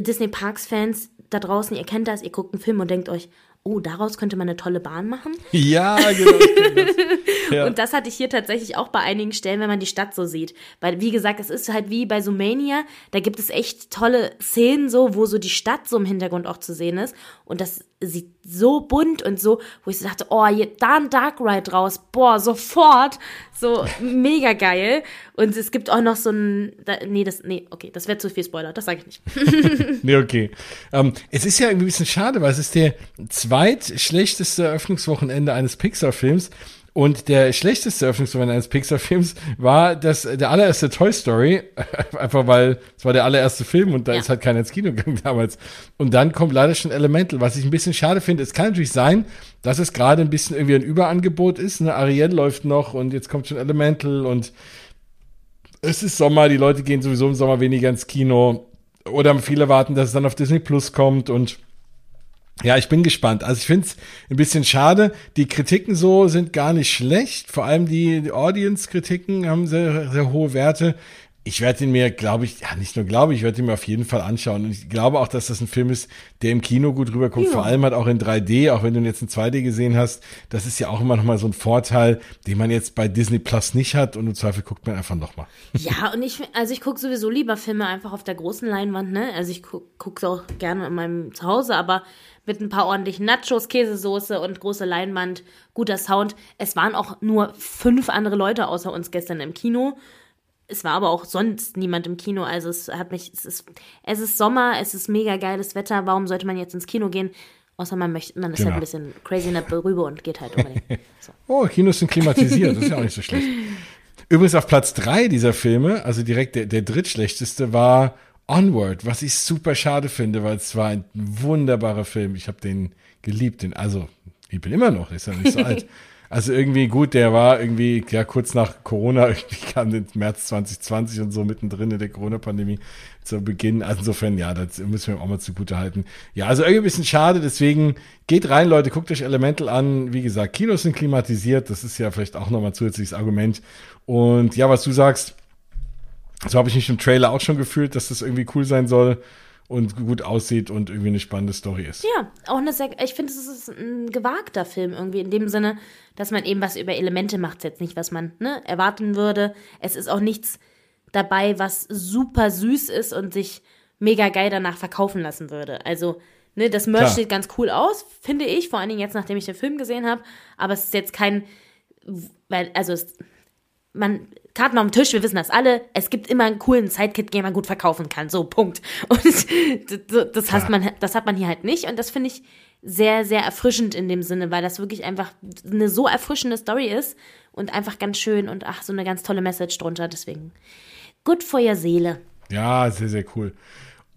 Disney Parks Fans da draußen, ihr kennt das, ihr guckt einen Film und denkt euch, oh, daraus könnte man eine tolle Bahn machen. Ja, genau. das. Ja. Und das hatte ich hier tatsächlich auch bei einigen Stellen, wenn man die Stadt so sieht. Weil, wie gesagt, es ist halt wie bei Sumania, da gibt es echt tolle Szenen so, wo so die Stadt so im Hintergrund auch zu sehen ist. Und das sieht so bunt und so, wo ich so dachte, oh, da ein Dark Ride raus, boah, sofort. So mega geil. Und es gibt auch noch so ein, da, nee, das, nee, okay, das wäre zu viel Spoiler, das sage ich nicht. Nee, okay. Ähm, es ist ja irgendwie ein bisschen schade, weil es ist der zweitschlechteste Eröffnungswochenende eines Pixar-Films. Und der schlechteste Eröffnungswochenende eines Pixar-Films war das, der allererste Toy Story. Einfach weil es war der allererste Film und da Ja. ist halt keiner ins Kino gegangen damals. Und dann kommt leider schon Elemental, was ich ein bisschen schade finde. Es kann natürlich sein, dass es gerade ein bisschen irgendwie ein Überangebot ist. Ne? Ariel läuft noch und jetzt kommt schon Elemental und es ist Sommer, die Leute gehen sowieso im Sommer weniger ins Kino. Oder viele warten, dass es dann auf Disney Plus kommt und ja, ich bin gespannt. Also ich finde es ein bisschen schade. Die Kritiken so sind gar nicht schlecht. Vor allem die, die Audience-Kritiken haben sehr, sehr hohe Werte. Ich werde ihn mir, glaube ich, ja nicht nur glaube ich, werde ihn mir auf jeden Fall anschauen. Und ich glaube auch, dass das ein Film ist, der im Kino gut rüberkommt. Ja. Vor allem halt auch in 3D, auch wenn du ihn jetzt in 2D gesehen hast. Das ist ja auch immer noch mal so ein Vorteil, den man jetzt bei Disney Plus nicht hat. Und im Zweifel guckt man einfach noch mal. Ja, und ich, also ich gucke sowieso lieber Filme einfach auf der großen Leinwand, ne? Also ich gucke guck's auch gerne in meinem Zuhause, aber mit ein paar ordentlichen Nachos, Käsesoße und große Leinwand, guter Sound. Es waren auch nur fünf andere Leute außer uns gestern im Kino. Es war aber auch sonst niemand im Kino. Also es hat mich, es ist, es ist Sommer, es ist mega geiles Wetter. Warum sollte man jetzt ins Kino gehen? Außer man möchte, man ist Genau. halt ein bisschen crazy in der Rübe und geht halt unbedingt. So. Oh, Kinos sind klimatisiert, das ist ja auch nicht so schlecht. Übrigens auf Platz drei dieser Filme, also direkt der, der drittschlechteste, war Onward, was ich super schade finde, weil es war ein wunderbarer Film. Ich habe den geliebt, den, also ich bin immer noch, ist ja nicht so alt. Also irgendwie gut, der war irgendwie, ja, kurz nach Corona, irgendwie kam den März 2020 und so mittendrin in der Corona-Pandemie zu Beginn. Also insofern, ja, das müssen wir ihm auch mal zugute halten. Ja, also irgendwie ein bisschen schade, deswegen geht rein, Leute, guckt euch Elemental an. Wie gesagt, Kinos sind klimatisiert, das ist ja vielleicht auch nochmal zusätzliches Argument. Und ja, was du sagst, so habe ich mich im Trailer auch schon gefühlt, dass das irgendwie cool sein soll und gut aussieht und irgendwie eine spannende Story ist. Ja, auch eine sehr, ich finde, es ist ein gewagter Film irgendwie, in dem Sinne, dass man eben was über Elemente macht, jetzt nicht, was man ne, erwarten würde. Es ist auch nichts dabei, was super süß ist und sich mega geil danach verkaufen lassen würde. Also, ne, das Merch Klar. sieht ganz cool aus, finde ich, vor allen Dingen jetzt, nachdem ich den Film gesehen habe. Aber es ist jetzt kein, weil, also, es, man, Karten auf dem Tisch, wir wissen das alle, es gibt immer einen coolen Sidekick, den man gut verkaufen kann. So, Punkt. Und das, das, hat man, das hat man hier halt nicht. Und das finde ich sehr, sehr erfrischend in dem Sinne, weil das wirklich einfach eine so erfrischende Story ist und einfach ganz schön und ach, so eine ganz tolle Message drunter. Deswegen, gut für your Seele. Ja, sehr, sehr cool.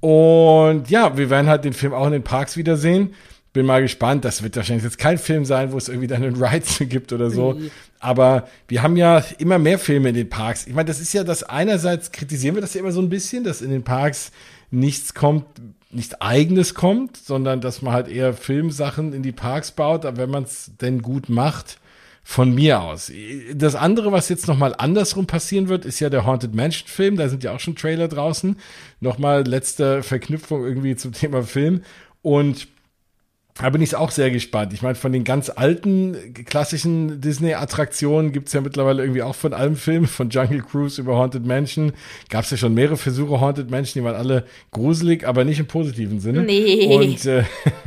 Und ja, wir werden halt den Film auch in den Parks wiedersehen. Bin mal gespannt. Das wird wahrscheinlich jetzt kein Film sein, wo es irgendwie dann einen Rides gibt oder so. Aber wir haben ja immer mehr Filme in den Parks. Ich meine, das ist ja das einerseits kritisieren wir das ja immer so ein bisschen, dass in den Parks nichts kommt, nichts eigenes kommt, sondern dass man halt eher Filmsachen in die Parks baut. Aber wenn man es denn gut macht, von mir aus. Das andere, was jetzt nochmal andersrum passieren wird, ist ja der Haunted Mansion Film. Da sind ja auch schon Trailer draußen. Nochmal letzte Verknüpfung irgendwie zum Thema Film. Und da bin ich auch sehr gespannt. Ich meine, von den ganz alten klassischen Disney-Attraktionen gibt's ja mittlerweile irgendwie auch von allem Film, von Jungle Cruise über Haunted Mansion. Gab's ja schon mehrere Versuche Haunted Mansion, die waren alle gruselig, aber nicht im positiven Sinne. Nee. Und, äh,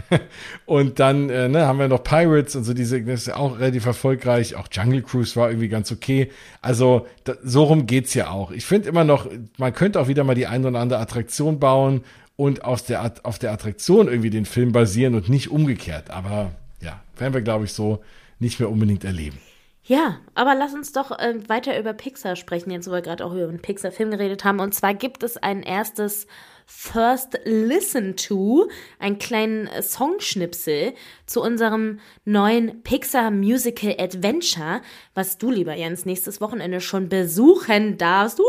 und dann äh, ne, haben wir noch Pirates und so diese, das ist ja auch relativ erfolgreich. Auch Jungle Cruise war irgendwie ganz okay. Also da, so rum geht's ja auch. Ich finde immer noch, man könnte auch wieder mal die ein oder andere Attraktion bauen und auf der, auf der Attraktion irgendwie den Film basieren und nicht umgekehrt. Aber ja, werden wir, glaube ich, so nicht mehr unbedingt erleben. Ja, aber lass uns doch äh, weiter über Pixar sprechen, jetzt wo wir gerade auch über einen Pixar-Film geredet haben. Und zwar gibt es ein erstes First Listen to, einen kleinen äh, Songschnipsel zu unserem neuen Pixar Musical Adventure, was du, lieber Jens, nächstes Wochenende schon besuchen darfst. Uhu.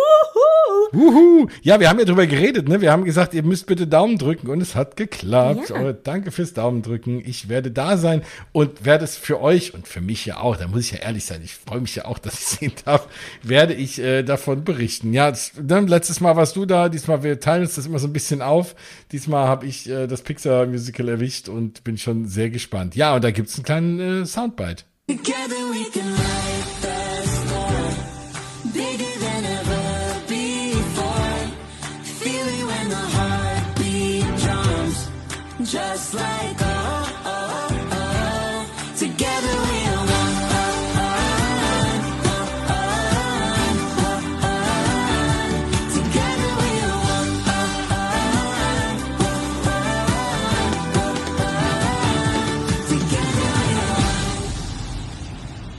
Wuhu! Ja, wir haben ja drüber geredet, ne? Wir haben gesagt, ihr müsst bitte Daumen drücken und es hat geklappt. Ja. Aber danke fürs Daumen drücken. Ich werde da sein und werde es für euch und für mich ja auch, da muss ich ja ehrlich sein, ich freue mich ja auch, dass ich sehen darf, werde ich äh, davon berichten. Ja, das, dann letztes Mal warst du da, diesmal wir teilen uns das immer so ein bisschen auf. Diesmal habe ich äh, das Pixar Musical erwischt und bin schon sehr gespannt. Ja, und da gibt's einen kleinen äh, Soundbite. Together we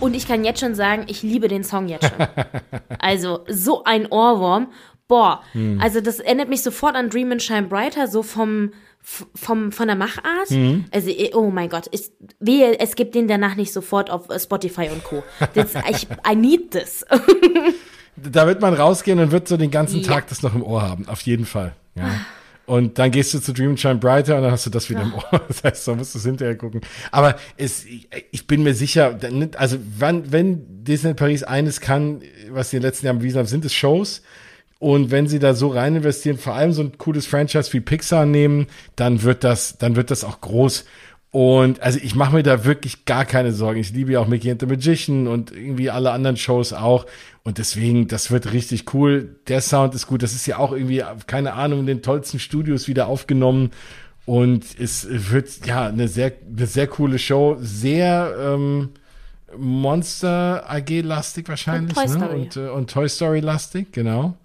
Und ich kann jetzt schon sagen, ich liebe den Song jetzt schon. Also, so ein Ohrwurm. Boah, Hm. also das erinnert mich sofort an Dream and Shine Brighter, so vom, vom, von der Machart. Hm. Also, oh mein Gott, ich, wehe, es gibt den danach nicht sofort auf äh, Spotify und Co. Das, ich, I need this. Da wird man rausgehen und wird so den ganzen Ja. Tag das noch im Ohr haben, auf jeden Fall. Ja. Und dann gehst du zu Dream Shine Brighter und dann hast du das wieder im Ohr. Das heißt, so musst du es hinterher gucken. Aber es, ich bin mir sicher, also wann, wenn Disney Paris eines kann, was sie in den letzten Jahren bewiesen haben, sind es Shows. Und wenn sie da so rein investieren, vor allem so ein cooles Franchise wie Pixar nehmen, dann wird das, dann wird das auch groß. Und also ich mache mir da wirklich gar keine Sorgen. Ich liebe ja auch Mickey and the Magician und irgendwie alle anderen Shows auch. Und deswegen, das wird richtig cool. Der Sound ist gut. Das ist ja auch irgendwie, keine Ahnung, in den tollsten Studios wieder aufgenommen. Und es wird ja eine sehr, eine sehr coole Show. Sehr, ähm, Monster AG-lastig wahrscheinlich. Und Toy ne? Story. Und, äh, und Toy Story-lastig, genau.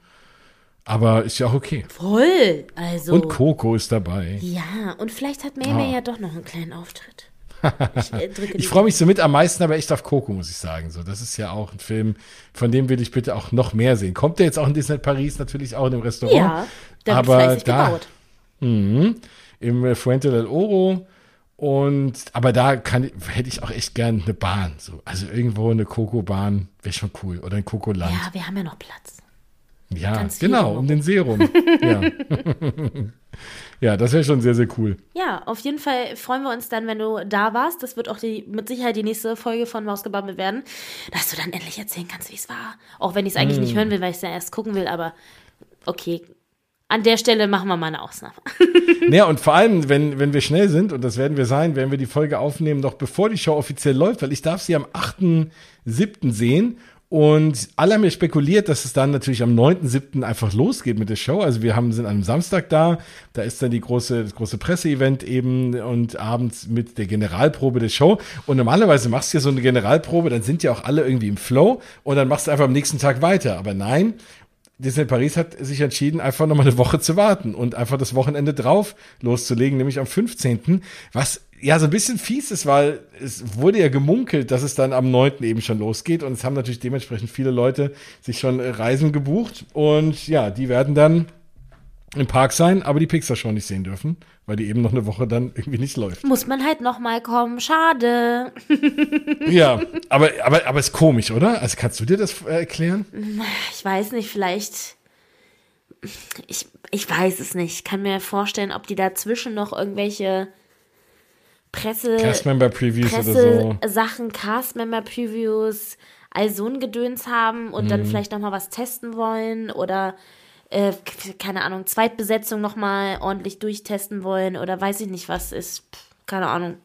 Aber ist ja auch okay. Voll. Also. Und Coco ist dabei. ja, und vielleicht hat Meme Ah. ja doch noch einen kleinen Auftritt. Ich äh, Ich freue mich so mit am meisten, aber echt auf Coco, muss ich sagen. So, das ist ja auch ein Film, von dem will ich bitte auch noch mehr sehen. Kommt der jetzt auch in Disney Paris, natürlich auch in dem Restaurant. Ja, da aber fleißig da, gebaut. Mhm, im Fuente del Oro. Und, aber da kann, hätte ich auch echt gern eine Bahn. So. Also irgendwo eine Coco-Bahn wäre schon cool. Oder ein Coco-Land. Ja, wir haben ja noch Platz. Ja, genau, um den See rum. ja. ja, das wäre schon sehr, sehr cool. Ja, auf jeden Fall freuen wir uns dann, wenn du da warst. Das wird auch die, mit Sicherheit die nächste Folge von Mausgebabbel werden, dass du dann endlich erzählen kannst, wie es war. Auch wenn ich es eigentlich Mm. nicht hören will, weil ich es ja erst gucken will, aber okay. An der Stelle machen wir mal eine Ausnahme. Naja, und vor allem, wenn, wenn wir schnell sind, und das werden wir sein, werden wir die Folge aufnehmen, noch bevor die Show offiziell läuft, weil ich darf sie am 8.7. sehen. Und alle haben ja spekuliert, dass es dann natürlich am 9.7. einfach losgeht mit der Show. Also wir haben, sind einem Samstag da, da ist dann die große, das große Presseevent eben und abends mit der Generalprobe der Show. Und normalerweise machst du ja so eine Generalprobe, dann sind ja auch alle irgendwie im Flow und dann machst du einfach am nächsten Tag weiter. Aber nein, Disney Paris hat sich entschieden, einfach nochmal eine Woche zu warten und einfach das Wochenende drauf loszulegen, nämlich am 15. Was ja so ein bisschen fies ist, weil es wurde ja gemunkelt, dass es dann am 9. eben schon losgeht und es haben natürlich dementsprechend viele Leute sich schon Reisen gebucht und ja, die werden dann im Park sein, aber die Pixar Show nicht sehen dürfen, weil die eben noch eine Woche dann irgendwie nicht läuft. Muss man halt nochmal kommen. Schade. Ja, aber, aber, aber ist komisch, oder? Also kannst du dir das äh, erklären? Ich weiß nicht, vielleicht. Ich, ich weiß es nicht. Ich kann mir vorstellen, ob die dazwischen noch irgendwelche Presse. Castmember Previews oder so. Presse-Sachen, Cast-Member-Previews, all so ein Gedöns haben und Mhm. dann vielleicht nochmal was testen wollen oder, äh, keine Ahnung, Zweitbesetzung nochmal ordentlich durchtesten wollen oder weiß ich nicht, was ist. Keine Ahnung.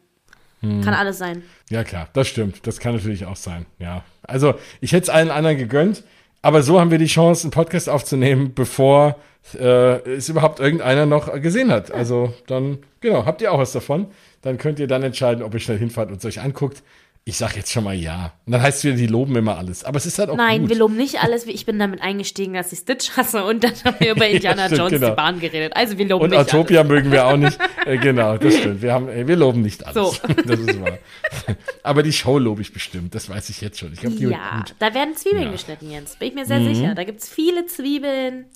Mhm. Kann alles sein. Ja, klar, das stimmt. Das kann natürlich auch sein. Ja. Also, ich hätte es allen anderen gegönnt, aber so haben wir die Chance, einen Podcast aufzunehmen, bevor äh, es überhaupt irgendeiner noch gesehen hat. Also, dann, genau, habt ihr auch was davon. Dann könnt ihr dann entscheiden, ob ihr schnell hinfahrt und es euch anguckt. Ich sag jetzt schon mal ja. Und dann heißt es wieder, die loben immer alles. Aber es ist halt auch Nein, gut. wir loben nicht alles. Ich bin damit eingestiegen, dass ich Stitch hasse und dann haben wir über Indiana stimmt, Jones genau. die Bahn geredet. Also wir loben Und nicht Autopia mögen wir auch nicht. Äh, genau, das stimmt. Wir, haben, äh, wir loben nicht alles. So. Das ist wahr. Aber die Show lobe ich bestimmt. Das weiß ich jetzt schon. Ich glaube, die alles. Ja, gut. da werden Zwiebeln Ja. Mhm. geschnitten, Jens. Bin ich mir sehr sicher. Da gibt es viele Zwiebeln.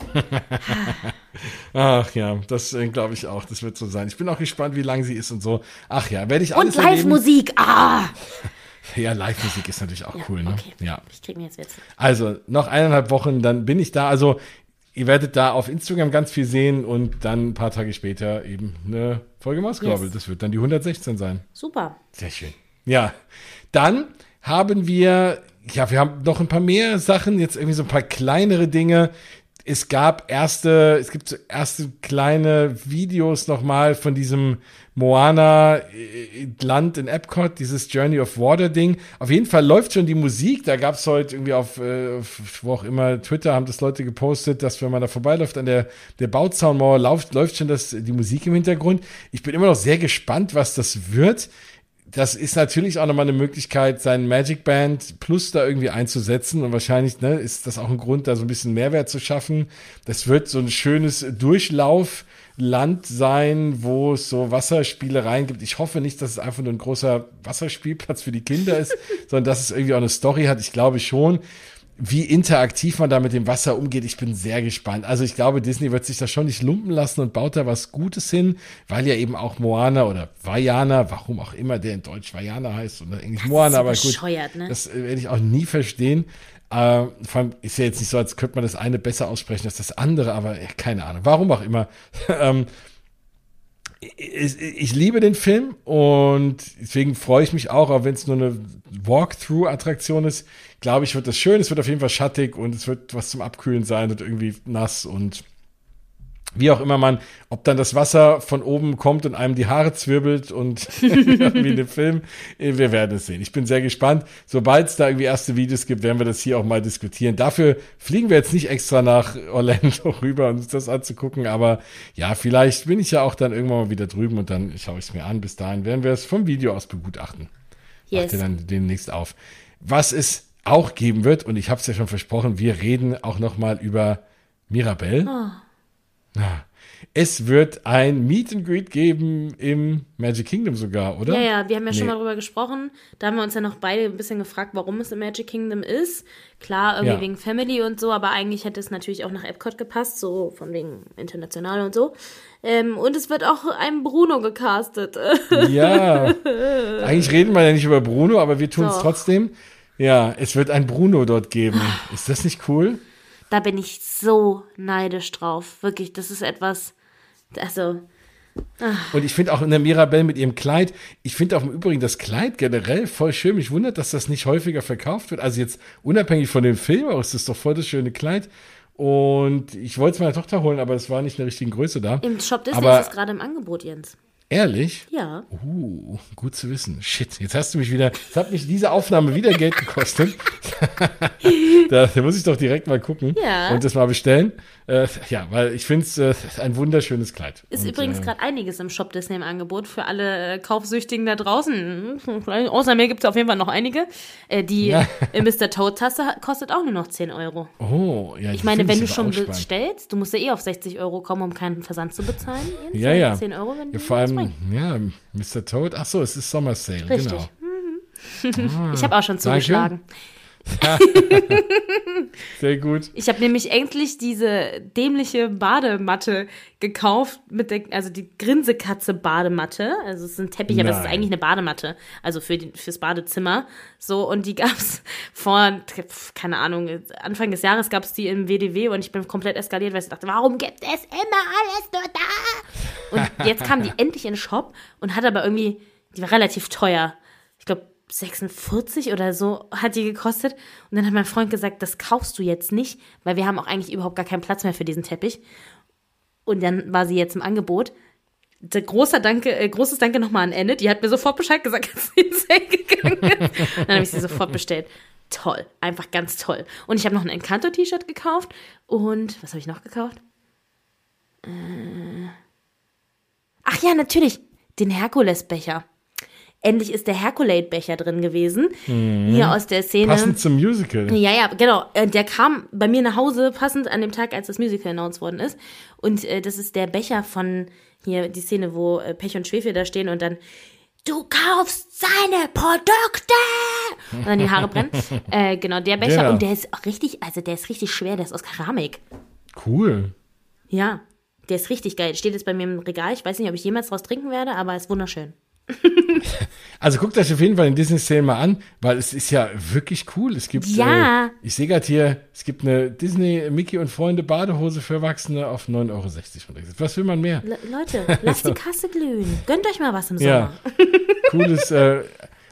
Ach ja, das äh, glaube ich auch. Das wird so sein. Ich bin auch gespannt, wie lang sie ist und so. Ach ja, werde ich alles Und Live-Musik. Ah! Ja, Live-Musik ist natürlich auch cool, ne? Okay. Ja. Ich krieg mir jetzt Witze. Also, noch eineinhalb Wochen, dann bin ich da. Also, ihr werdet da auf Instagram ganz viel sehen und dann ein paar Tage später eben eine Folge Mausgrabbel. Yes. Das wird dann die 116 sein. Super. Sehr schön. Ja, dann haben wir, ja, wir haben noch ein paar mehr Sachen, jetzt irgendwie so ein paar kleinere Dinge. Es gab erste, es gibt so erste kleine Videos nochmal von diesem Moana äh, Land in Epcot, dieses Journey of Water Ding. Auf jeden Fall läuft schon die Musik. Da gab es heute irgendwie auf, äh, wo auch immer, Twitter haben das Leute gepostet, dass wenn man da vorbeiläuft an der, der Bauzaunmauer, läuft, läuft schon das, die Musik im Hintergrund. Ich bin immer noch sehr gespannt, was das wird das ist natürlich auch nochmal eine Möglichkeit, seinen Magic Band Plus da irgendwie einzusetzen. Und wahrscheinlich ne, ist das auch ein Grund, da so ein bisschen Mehrwert zu schaffen. Das wird so ein schönes Durchlaufland sein, wo es so Wasserspielereien gibt. Ich hoffe nicht, dass es einfach nur ein großer Wasserspielplatz für die Kinder ist, sondern dass es irgendwie auch eine Story hat. Ich glaube schon wie interaktiv man da mit dem Wasser umgeht, ich bin sehr gespannt. Also ich glaube, Disney wird sich da schon nicht lumpen lassen und baut da was Gutes hin, weil ja eben auch Moana oder Vajana, warum auch immer der in Deutsch Vajana heißt oder Englisch Moana, so aber gut, ne? das äh, werde ich auch nie verstehen. Äh, vor allem ist ja jetzt nicht so, als könnte man das eine besser aussprechen als das andere, aber keine Ahnung, warum auch immer. ich, ich liebe den Film und deswegen freue ich mich auch, auch wenn es nur eine Walkthrough-Attraktion ist. Glaube ich, wird das schön. Es wird auf jeden Fall schattig und es wird was zum Abkühlen sein und irgendwie nass und wie auch immer man, ob dann das Wasser von oben kommt und einem die Haare zwirbelt und wie in dem Film, äh, wir werden es sehen. Ich bin sehr gespannt. Sobald es da irgendwie erste Videos gibt, werden wir das hier auch mal diskutieren. Dafür fliegen wir jetzt nicht extra nach Orlando rüber, um uns das anzugucken, aber ja, vielleicht bin ich ja auch dann irgendwann mal wieder drüben und dann schaue ich es mir an. Bis dahin werden wir es vom Video aus begutachten. Yes. Macht dann demnächst auf. Was es auch geben wird, und ich habe es ja schon versprochen, wir reden auch noch mal über Mirabelle. Ja. Es wird ein Meet and Greet geben im Magic Kingdom sogar, oder? Ja, ja, wir haben ja schon Nee. mal drüber gesprochen. Da haben wir uns ja noch beide ein bisschen gefragt, warum es im Magic Kingdom ist. Klar, irgendwie Ja. wegen Family und so, aber eigentlich hätte es natürlich auch nach Epcot gepasst, so von wegen international und so. Ähm, und es wird auch ein Bruno gecastet. Ja. Eigentlich reden wir ja nicht über Bruno, aber wir tun es trotzdem. Ja, es wird ein Bruno dort geben. Ist das nicht cool? Da bin ich so neidisch drauf. Wirklich, das ist etwas, also, Und ich finde auch in der Mirabelle mit ihrem Kleid, ich finde auch im Übrigen das Kleid generell voll schön. Mich wundert, dass das nicht häufiger verkauft wird. Also jetzt unabhängig von dem Film, aber es ist doch voll das schöne Kleid. Und ich wollte es meiner Tochter holen, aber es war nicht in der richtigen Größe da. im Shop Disney Aber- ist es gerade im Angebot, Jens. Ehrlich? Ja. Uh, gut zu wissen. Shit, jetzt hast du mich wieder, jetzt hat mich diese Aufnahme wieder Geld gekostet. da, da muss ich doch direkt mal gucken Ja. und das mal bestellen. Äh, ja, weil ich finde es äh, ein wunderschönes Kleid. Ist und, übrigens äh, gerade einiges im Shop Disney im Angebot für alle äh, Kaufsüchtigen da draußen. Hm, vielleicht Außer mir gibt es auf jeden Fall noch einige. Äh, die Ja. Mr. Toad-Tasse kostet auch nur noch 10 Euro. Oh, ja. Ich meine, wenn du schon bestellst, du musst ja eh auf 60 Euro kommen, um keinen Versand zu bezahlen. Jens. Ja, ja. 10 Euro, wenn Ja, du vor allem, ja, Mr. Toad. Ach so, es ist Summer Sale, Richtig. genau. Ich habe auch schon Danke. Sehr gut. Ich habe nämlich endlich diese dämliche Badematte gekauft, mit der, also die Grinsekatze-Badematte. Also es ist ein Teppich, aber es ist Nein. eigentlich eine Badematte, also für die, fürs Badezimmer. So, und die gab's vor, keine Ahnung, Anfang des Jahres gab's die im WDW und ich bin komplett eskaliert, weil ich dachte, warum gibt es immer alles nur da? Und jetzt kam die endlich in den Shop und hat aber irgendwie, die war relativ teuer. Ich glaube, 46 oder so hat die gekostet. Und dann hat mein Freund gesagt, das kaufst du jetzt nicht, weil wir haben auch eigentlich überhaupt gar keinen Platz mehr für diesen Teppich. Und dann war sie jetzt im Angebot. Großer Danke, äh, großes Danke nochmal an Anne. Die hat mir sofort Bescheid gesagt, als sie ins Sale gegangen ist. Dann habe ich sie sofort bestellt. Toll, einfach ganz toll. Und ich habe noch ein Encanto-T-Shirt gekauft. Und was habe ich noch gekauft? Äh, ach ja, natürlich, den Herkules-Becher. Endlich ist der Herculate-Becher drin gewesen. Hier aus der Szene. Passend zum Musical. Ja, ja, genau. Äh, Der kam bei mir nach Hause, passend an dem Tag, als das Musical announced worden ist. Und äh, das ist der Becher von hier, die Szene, wo äh, Pech und Schwefel da stehen und dann, du kaufst seine Produkte! Und dann die Haare brennen. äh, genau, der Becher. Genau. Und der ist auch richtig, also der ist richtig schwer, der ist aus Keramik. Cool. Ja, der ist richtig geil. Steht jetzt bei mir im Regal. Ich weiß nicht, ob ich jemals draus trinken werde, aber ist wunderschön. Also guckt euch auf jeden Fall den Disney Sale mal an, weil es ist ja wirklich cool. Es gibt, Ja. äh, ich sehe gerade hier, es gibt eine Disney Mickey und Freunde Badehose für Erwachsene auf 9,60 Euro. Was will man mehr? Le Leute, lasst die Kasse glühen. Gönnt euch mal was im Sommer. Ja. Cooles, äh,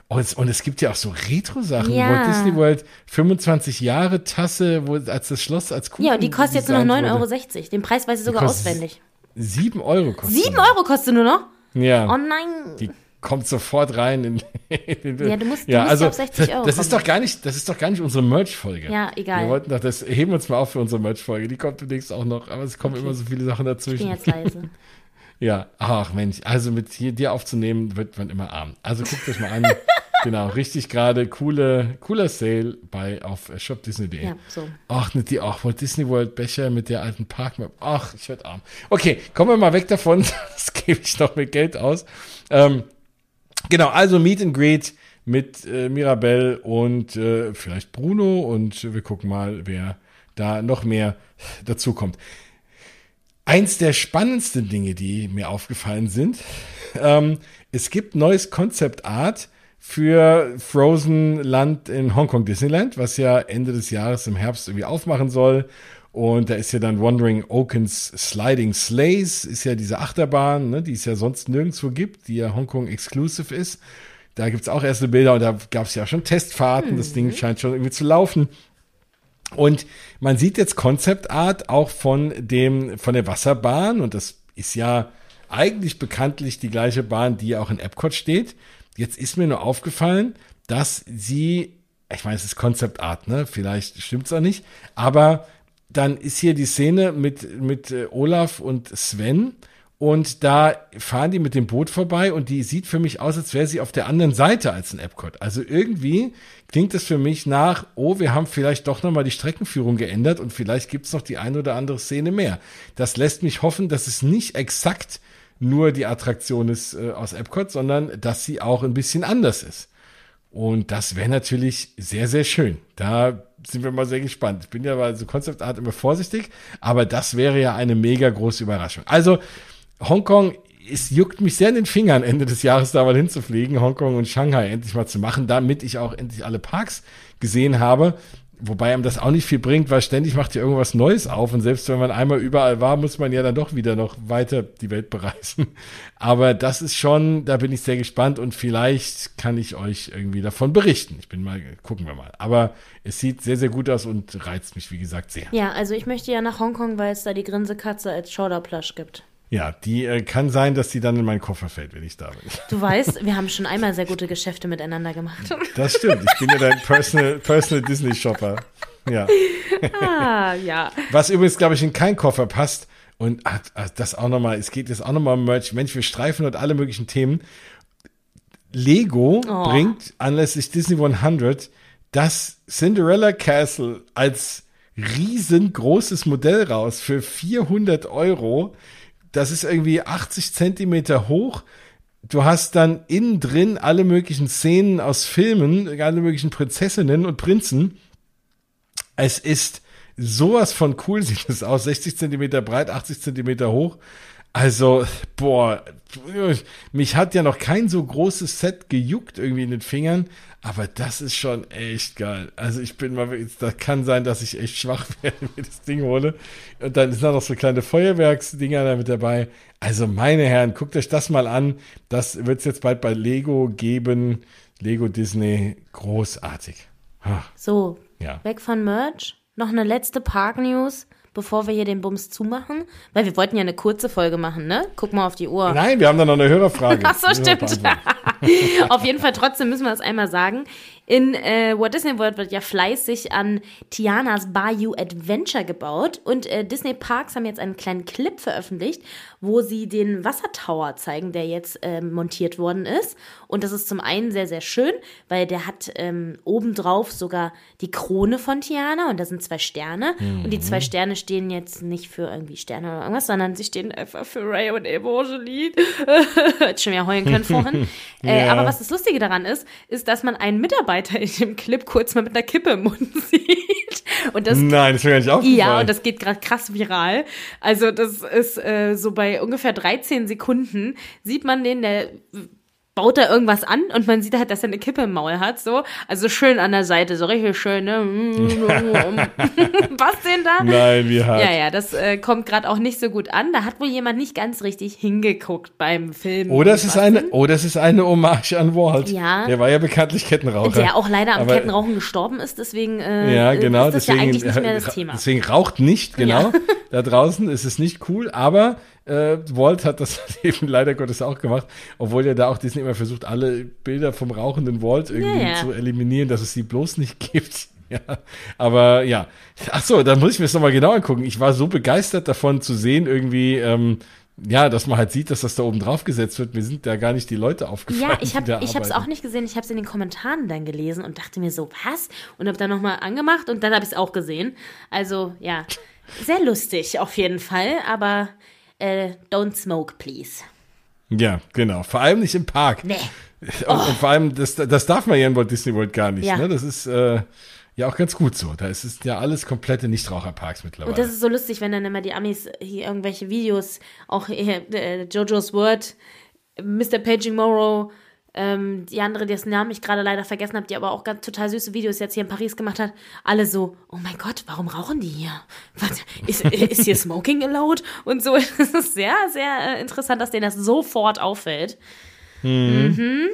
und, es, und es gibt ja auch so Retro-Sachen. Ja. Walt Disney World 25 Jahre Tasse, wo als das Schloss als Kuchen Ja, und die kostet jetzt nur noch designt 9,60 wurde. Euro. Den Preis weiß ich sogar auswendig. 7 Euro kostet 7 die. Euro kostet nur noch? Ja. Oh nein. Die kommt sofort rein in, in den Ja, du musst- du ja, musst also auf 60 Euro das ist kommen. doch gar nicht, das ist doch gar nicht unsere Merch-Folge. Ja, egal. Wir wollten doch, das heben wir uns mal auf für unsere Merch-Folge. Die kommt demnächst auch noch, aber es kommen immer so viele Sachen Ich bin dazwischen. jetzt leise. Ja, ach Mensch, also mit hier, dir aufzunehmen, wird man immer arm. Also guckt euch mal an. genau, richtig gerade coole, cooler Sale bei auf shopdisney.de. Ja, so. Ach, nicht die, ach, Walt Disney World Becher mit der alten Parkmap. Ach, ich werd arm. Okay, kommen wir mal weg davon. Das gebe ich noch mit Geld aus. Ähm, genau, also Meet and Greet mit äh, Mirabelle und äh, vielleicht Bruno und wir gucken mal, wer da noch mehr dazu kommt. Eins der spannendsten Dinge, die mir aufgefallen sind, ähm, es gibt neues Concept Art für Frozen Land in Hongkong Disneyland, was ja Ende des Jahres im Herbst irgendwie aufmachen soll. Und da ist ja dann Wandering Oakens Sliding Sleighs, ist ja diese Achterbahn, ne, die es ja sonst nirgendwo gibt, die ja Hongkong exclusive ist. Da gibt's auch erste Bilder und da gab es ja schon Testfahrten. Das Ding scheint schon irgendwie zu laufen. Und man sieht jetzt Concept Art auch von dem, von der Wasserbahn und das ist ja eigentlich bekanntlich die gleiche Bahn, die ja auch in Epcot steht. Jetzt ist mir nur aufgefallen, dass sie, ich meine, es ist Concept Art, ne? Vielleicht stimmt's auch nicht, aber dann ist hier die Szene mit, mit äh, Olaf und Sven Und da fahren die mit dem Boot vorbei und die sieht für mich aus, als wäre sie auf der anderen Seite als ein Epcot. Also irgendwie klingt es für mich nach, oh, wir haben vielleicht doch nochmal die Streckenführung geändert und vielleicht gibt's noch die ein oder andere Szene mehr. Das lässt mich hoffen, dass es nicht exakt nur die Attraktion ist äh, aus Epcot, sondern dass sie auch ein bisschen anders ist. Und das wäre natürlich sehr, sehr schön. Da sind wir mal sehr gespannt. Ich bin ja bei so Konzeptart immer vorsichtig, aber das wäre ja eine mega große Überraschung. Also Hongkong, es juckt mich sehr in den Fingern, Ende des Jahres da mal hinzufliegen, Hongkong und Shanghai endlich mal zu machen, damit ich auch endlich alle Parks gesehen habe. Wobei einem das auch nicht viel bringt, weil ständig macht ja irgendwas Neues auf und selbst wenn man einmal überall war, muss man ja dann doch wieder noch weiter die Welt bereisen. Aber das ist schon, da bin ich sehr gespannt und vielleicht kann ich euch irgendwie davon berichten. Ich bin mal, gucken wir mal. Aber es sieht sehr, sehr gut aus und reizt mich, wie gesagt, sehr. Ja, also ich möchte ja nach Hongkong, weil es da die Grinsekatze als Schauderplush gibt. Ja, die äh, kann sein, dass die dann in meinen Koffer fällt, wenn ich da bin. Du weißt, wir haben schon einmal sehr gute Geschäfte miteinander gemacht. Das stimmt. Ich bin ja dein Personal, Personal Disney Shopper. Ja. ah, ja. Was übrigens, glaube ich, in keinen Koffer passt. Und ah, ah, das auch nochmal, es geht jetzt auch nochmal um Merch. Mensch, wir streifen und alle möglichen Themen. Lego Oh. bringt anlässlich Disney 100 das Cinderella Castle als riesengroßes Modell raus für 400 Euro. Das ist irgendwie 80 Zentimeter hoch. Du hast dann innen drin alle möglichen Szenen aus Filmen, alle möglichen Prinzessinnen und Prinzen. Es ist sowas von cool sieht es aus. 60 Zentimeter breit, 80 Zentimeter hoch. Also, boah, mich hat ja noch kein so großes Set gejuckt irgendwie in den Fingern, aber das ist schon echt geil. Also ich bin mal, da kann sein, dass ich echt schwach werde, wenn ich das Ding hole. Und dann sind da noch so kleine Feuerwerksdinger da mit dabei. Also meine Herren, guckt euch das mal an. Das wird es jetzt bald bei Lego geben. Lego Disney, großartig. Ha, So, Ja. weg von Merch. Noch eine letzte Park-News, bevor wir hier den Bums zumachen. Weil wir wollten ja eine kurze Folge machen, ne? Guck mal auf die Uhr. Nein, wir haben da noch eine Hörerfrage. Ach so, stimmt. Auf jeden Fall trotzdem müssen wir das einmal sagen. In äh, Walt Disney World wird ja fleißig an Tianas Bayou Adventure gebaut und äh, Disney Parks haben jetzt einen kleinen Clip veröffentlicht, wo sie den Wassertower zeigen, der jetzt äh, montiert worden ist. Und das ist zum einen sehr, sehr schön, weil der hat ähm, obendrauf sogar die Krone von Tiana und da sind zwei Sterne. Und die zwei Sterne stehen jetzt nicht für irgendwie Sterne oder irgendwas, sondern sie stehen einfach für Ray und Evangeline. Hätte schon wieder heulen können vorhin. äh, Ja. aber was das Lustige daran ist, ist, dass man einen Mitarbeiter in dem Clip kurz mal mit einer Kippe im Mund sieht. Und das Nein, das gar nicht aufgefallen. ja, und das geht gerade krass viral. Also das ist äh, so bei ungefähr 13 Sekunden sieht man den, der baut da irgendwas an und man sieht halt, dass er eine Kippe im Maul hat, so. Also schön an der Seite, so richtig schön, ne? Was denn da? Nein, wie hart. Ja, ja, das äh, kommt gerade auch nicht so gut an. Da hat wohl jemand nicht ganz richtig hingeguckt beim Film. Oder es ist eine, denn? oh, das ist eine Hommage an Walt. Ja. Der war ja bekanntlich Kettenraucher. Der auch leider am Aber- Kettenrauchen gestorben ist, deswegen äh, Ja, genau. ist das deswegen, ja eigentlich nicht mehr das Thema. deswegen raucht nicht, genau. Da draußen ist es nicht cool, aber äh, Walt hat das eben leider Gottes auch gemacht, obwohl ja da auch Disney immer versucht, alle Bilder vom rauchenden Walt irgendwie ja. zu eliminieren, dass es sie bloß nicht gibt. Ja, aber ja. Ach so, dann muss ich mir das nochmal genau angucken. Ich war so begeistert davon zu sehen, irgendwie, ähm, ja, dass man halt sieht, dass das da oben drauf gesetzt wird. Mir sind da gar nicht die Leute aufgefallen. Ja, ich habe arbeiten. auch nicht gesehen. Ich habe es in den Kommentaren dann gelesen und dachte mir so, was? Und habe dann nochmal angemacht und dann habe ich es auch gesehen. Also, ja, sehr lustig auf jeden Fall, aber äh, don't smoke, please. Ja, genau. Vor allem nicht im Park. Nee. Und, und vor allem, das, das darf man ja in Walt Disney World gar nicht. Ja. Ne? Das ist äh, ja auch ganz gut so. Da ist es ja alles komplette Nichtraucherparks mittlerweile. Und das ist so lustig, wenn dann immer die Amis hier irgendwelche Videos, auch äh, Jojo's Word, Mr. Paging Morrow, ähm, die andere, dessen Namen ich gerade leider vergessen habe, die aber auch ganz total süße Videos jetzt hier in Paris gemacht hat, alle so, oh mein Gott, warum rauchen die hier? Was, ist, ist hier Smoking allowed? Und so, es ist sehr, sehr äh, interessant, dass denen das sofort auffällt. Mhm.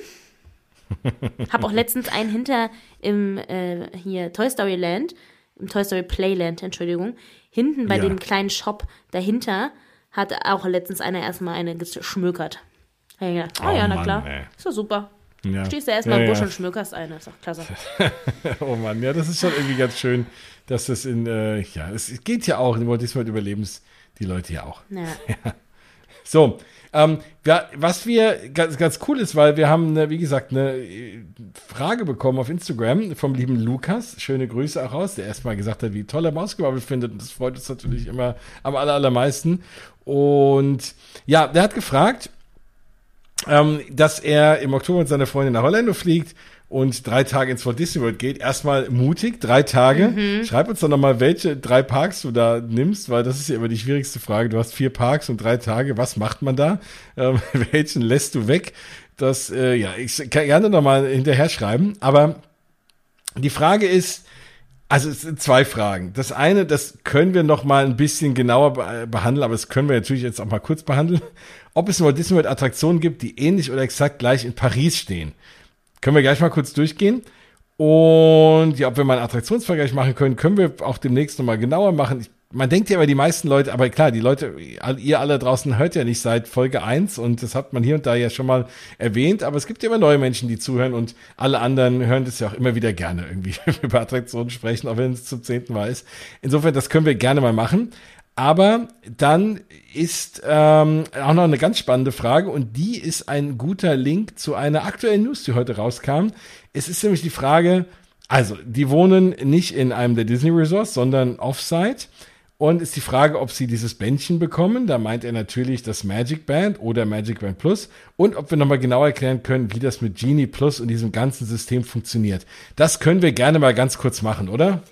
Hab auch letztens einen hinter im äh, hier Toy Story Land, im Toy Story Playland, Entschuldigung, hinten bei Ja. dem kleinen Shop dahinter hat auch letztens einer erstmal eine geschmökert. Ja, ja. Oh, Oh ja, na Mann, klar. ey. Ist doch super. ja. Stehst du erstmal ja, im Busch ja. und schmökerst eine. Ist doch klasse. Oh Mann, ja, das ist schon irgendwie ganz schön, dass das in, äh, ja, es geht ja auch, World überleben es die Leute ja auch. Ja. So, ähm, ja, was wir ganz, ganz cool ist, weil wir haben, wie gesagt, eine äh, Frage bekommen auf Instagram vom lieben Lukas. Schöne Grüße auch raus, der erstmal gesagt hat, wie toll er Mausgebabbel findet. Und das freut uns natürlich immer am aller, allermeisten. Und ja, der hat gefragt, ähm, dass er im Oktober mit seiner Freundin nach Orlando fliegt und drei Tage ins Walt Disney World geht. Erstmal mutig, drei Tage. Schreib uns doch nochmal, welche drei Parks du da nimmst, weil das ist ja immer die schwierigste Frage. Du hast vier Parks und drei Tage. Was macht man da? Ähm, welchen lässt du weg? Das, äh, ja, ich kann gerne nochmal hinterher schreiben. Aber die Frage ist, also es sind zwei Fragen. Das eine, das können wir noch mal ein bisschen genauer be behandeln, aber das können wir natürlich jetzt auch mal kurz behandeln. Ob es Walt Disney World Attraktionen gibt, die ähnlich oder exakt gleich in Paris stehen. Können wir gleich mal kurz durchgehen. Und ja, ob wir mal einen Attraktionsvergleich machen können, können wir auch demnächst noch mal genauer machen. Ich, man denkt ja immer, die meisten Leute, aber klar, die Leute, ihr alle draußen hört ja nicht seit Folge 1 und das hat man hier und da ja schon mal erwähnt, aber es gibt ja immer neue Menschen, die zuhören und alle anderen hören das ja auch immer wieder gerne irgendwie über Attraktionen sprechen, auch wenn es zum zehnten Mal ist. Insofern, das können wir gerne mal machen. Aber dann ist ähm, auch noch eine ganz spannende Frage und die ist ein guter Link zu einer aktuellen News, die heute rauskam. Es ist nämlich die Frage, also die wohnen nicht in einem der Disney Resorts, sondern offsite. Und ist die Frage, ob sie dieses Bändchen bekommen. Da meint er natürlich das Magic Band oder Magic Band Plus. Und ob wir nochmal genau erklären können, wie das mit Genie Plus und diesem ganzen System funktioniert. Das können wir gerne mal ganz kurz machen, oder?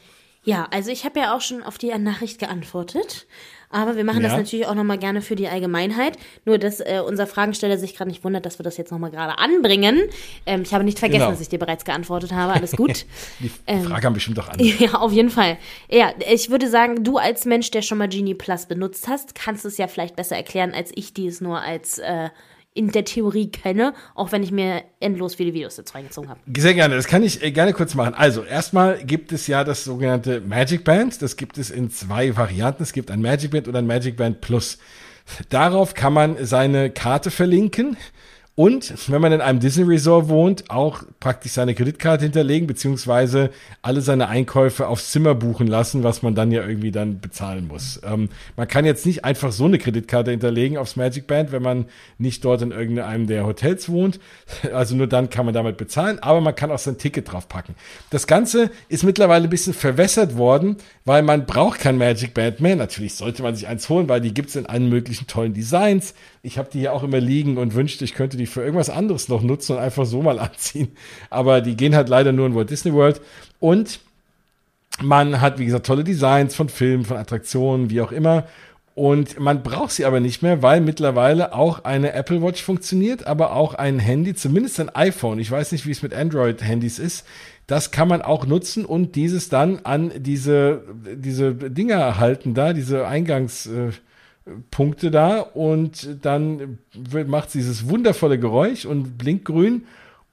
Ja, also ich habe ja auch schon auf die Nachricht geantwortet. Aber wir machen das Ja. natürlich auch nochmal gerne für die Allgemeinheit. Nur, dass äh, unser Fragensteller sich gerade nicht wundert, dass wir das jetzt nochmal gerade anbringen. Ähm, ich habe nicht vergessen, Genau. dass ich dir bereits geantwortet habe. Alles gut. Die Ähm. Frage haben bestimmt auch an. Ja, auf jeden Fall. Ja, ich würde sagen, du als Mensch, der schon mal Genie Plus benutzt hast, kannst es ja vielleicht besser erklären, als ich, die es nur als äh, in der Theorie kenne, auch wenn ich mir endlos viele Videos dazu reingezogen habe. Sehr gerne, das kann ich äh, gerne kurz machen. Also, erstmal gibt es ja das sogenannte Magic Band. Das gibt es in zwei Varianten. Es gibt ein Magic Band und ein Magic Band Plus. Darauf kann man seine Karte verlinken. Und wenn man in einem Disney Resort wohnt, auch praktisch seine Kreditkarte hinterlegen, beziehungsweise alle seine Einkäufe aufs Zimmer buchen lassen, was man dann ja irgendwie dann bezahlen muss. Ähm, man kann jetzt nicht einfach so eine Kreditkarte hinterlegen aufs Magic Band, wenn man nicht dort in irgendeinem der Hotels wohnt. Also nur dann kann man damit bezahlen, aber man kann auch sein Ticket draufpacken. Das Ganze ist mittlerweile ein bisschen verwässert worden, weil man braucht kein Magic Band mehr. Natürlich sollte man sich eins holen, weil die gibt's in allen möglichen tollen Designs. Ich habe die hier auch immer liegen und wünschte, ich könnte die für irgendwas anderes noch nutzen und einfach so mal anziehen. Aber die gehen halt leider nur in Walt Disney World. Und man hat, wie gesagt, tolle Designs von Filmen, von Attraktionen, wie auch immer. Und man braucht sie aber nicht mehr, weil mittlerweile auch eine Apple Watch funktioniert, aber auch ein Handy, zumindest ein iPhone. Ich weiß nicht, wie es mit Android-Handys ist. Das kann man auch nutzen und dieses dann an diese, diese Dinger halten da, diese Eingangs, äh, Punkte da und dann macht dieses wundervolle Geräusch und blinkt grün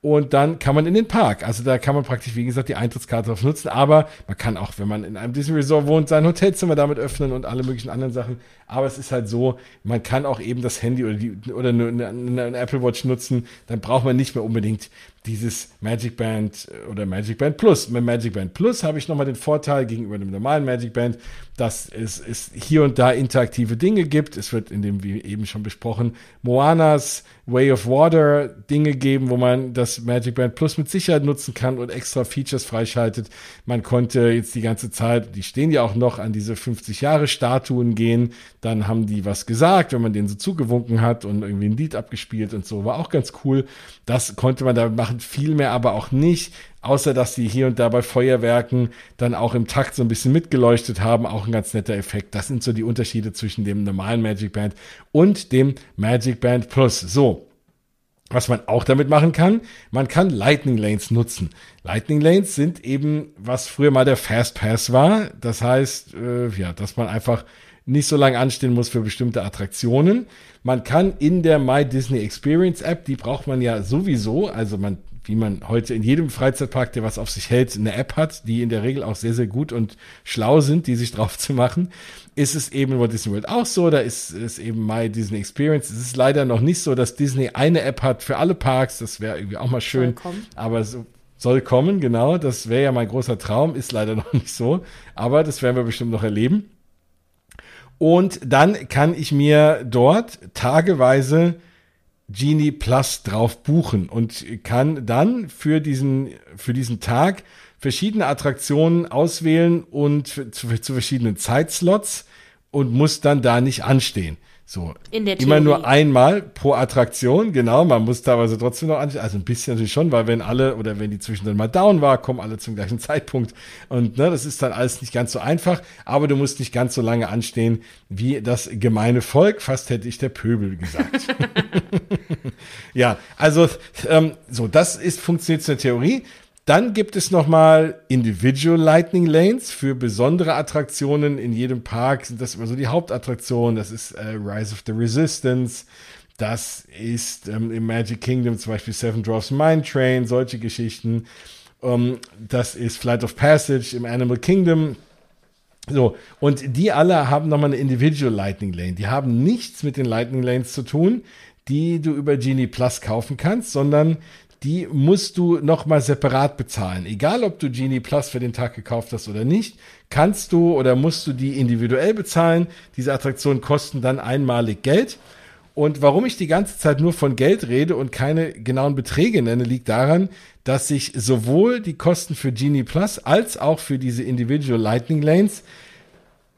und dann kann man in den Park. Also da kann man praktisch, wie gesagt, die Eintrittskarte drauf nutzen, aber man kann auch, wenn man in einem Disney Resort wohnt, sein Hotelzimmer damit öffnen und alle möglichen anderen Sachen. Aber es ist halt so, man kann auch eben das Handy oder, die, oder eine, eine, eine Apple Watch nutzen, dann braucht man nicht mehr unbedingt dieses Magic Band oder Magic Band Plus. Mit Magic Band Plus habe ich nochmal den Vorteil gegenüber dem normalen Magic Band, dass es, es hier und da interaktive Dinge gibt. Es wird in dem, wie eben schon besprochen, Moanas Way of Water Dinge geben, wo man das Magic Band Plus mit Sicherheit nutzen kann und extra Features freischaltet. Man konnte jetzt die ganze Zeit, die stehen ja auch noch an diese 50 Jahre Statuen gehen. Dann haben die was gesagt, wenn man denen so zugewunken hat und irgendwie ein Lied abgespielt und so. War auch ganz cool. Das konnte man damit machen, viel mehr aber auch nicht. Außer, dass die hier und da bei Feuerwerken dann auch im Takt so ein bisschen mitgeleuchtet haben. Auch ein ganz netter Effekt. Das sind so die Unterschiede zwischen dem normalen Magic Band und dem Magic Band Plus. So. Was man auch damit machen kann, man kann Lightning Lanes nutzen. Lightning Lanes sind eben, was früher mal der Fast Pass war. Das heißt, äh, ja, dass man einfach nicht so lange anstehen muss für bestimmte Attraktionen. Man kann in der My Disney Experience App, die braucht man ja sowieso, also man, wie man heute in jedem Freizeitpark, der was auf sich hält, eine App hat, die in der Regel auch sehr, sehr gut und schlau sind, die sich drauf zu machen, ist es eben in Walt Disney World auch so. Da ist es eben My Disney Experience. Es ist leider noch nicht so, dass Disney eine App hat für alle Parks. Das wäre irgendwie auch mal schön. Soll kommen. Aber so soll kommen, genau. Das wäre ja mein großer Traum. Ist leider noch nicht so. Aber das werden wir bestimmt noch erleben. Und dann kann ich mir dort tageweise Genie Plus drauf buchen und kann dann für diesen, für diesen Tag verschiedene Attraktionen auswählen und zu, zu verschiedenen Zeitslots und muss dann da nicht anstehen. So. In der Immer nur einmal pro Attraktion, genau. Man muss teilweise trotzdem noch anstehen. Also ein bisschen natürlich schon, weil wenn alle oder wenn die zwischendrin mal down war, kommen alle zum gleichen Zeitpunkt. Und ne, das ist dann alles nicht ganz so einfach. Aber du musst nicht ganz so lange anstehen wie das gemeine Volk. Fast hätte ich der Pöbel gesagt. ja, also ähm, so, das ist funktioniert in der Theorie. Dann gibt es nochmal Individual Lightning Lanes für besondere Attraktionen. In jedem Park sind das immer so die Hauptattraktionen. Das ist äh, Rise of the Resistance. Das ist ähm, im Magic Kingdom zum Beispiel Seven Dwarfs Mine Train, solche Geschichten. Ähm, das ist Flight of Passage im Animal Kingdom. So, und die alle haben nochmal eine Individual Lightning Lane. Die haben nichts mit den Lightning Lanes zu tun, die du über Genie Plus kaufen kannst, sondern die musst du nochmal separat bezahlen. Egal, ob du Genie Plus für den Tag gekauft hast oder nicht, kannst du oder musst du die individuell bezahlen. Diese Attraktionen kosten dann einmalig Geld. Und warum ich die ganze Zeit nur von Geld rede und keine genauen Beträge nenne, liegt daran, dass sich sowohl die Kosten für Genie Plus als auch für diese Individual Lightning Lanes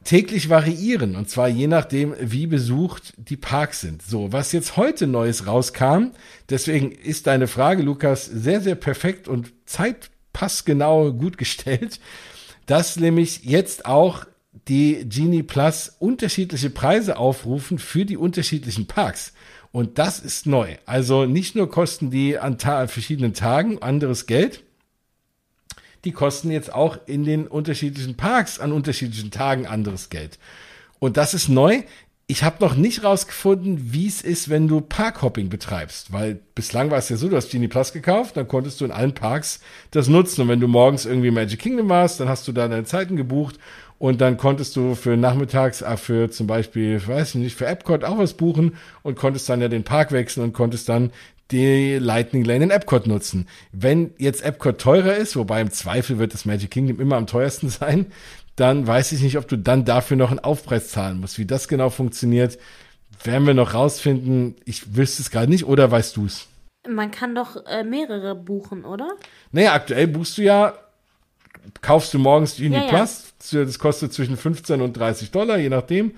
täglich variieren. Und zwar je nachdem, wie besucht die Parks sind. So, was jetzt heute Neues rauskam, deswegen ist deine Frage, Lukas, sehr, sehr perfekt und zeitpassgenau gut gestellt, dass nämlich jetzt auch die Genie Plus unterschiedliche Preise aufrufen für die unterschiedlichen Parks. Und das ist neu. Also nicht nur kosten die an ta verschiedenen Tagen anderes Geld, die kosten jetzt auch in den unterschiedlichen Parks an unterschiedlichen Tagen anderes Geld. Und das ist neu. Ich habe noch nicht rausgefunden, wie es ist, wenn du Parkhopping betreibst, weil bislang war es ja so, du hast Genie Plus gekauft, dann konntest du in allen Parks das nutzen. Und wenn du morgens irgendwie Magic Kingdom warst, dann hast du da deine Zeiten gebucht und dann konntest du für nachmittags, äh, für zum Beispiel, weiß ich nicht, für Epcot auch was buchen und konntest dann ja den Park wechseln und konntest dann die Lightning Lane in Epcot nutzen. Wenn jetzt Epcot teurer ist, wobei im Zweifel wird das Magic Kingdom immer am teuersten sein, dann weiß ich nicht, ob du dann dafür noch einen Aufpreis zahlen musst. Wie das genau funktioniert, werden wir noch rausfinden. Ich wüsste es gerade nicht, oder weißt du es? Man kann doch äh, mehrere buchen, oder? Naja, aktuell buchst du ja, kaufst du morgens Genie Ja, ja. Plus, das kostet zwischen 15 und 30 Dollar, je nachdem.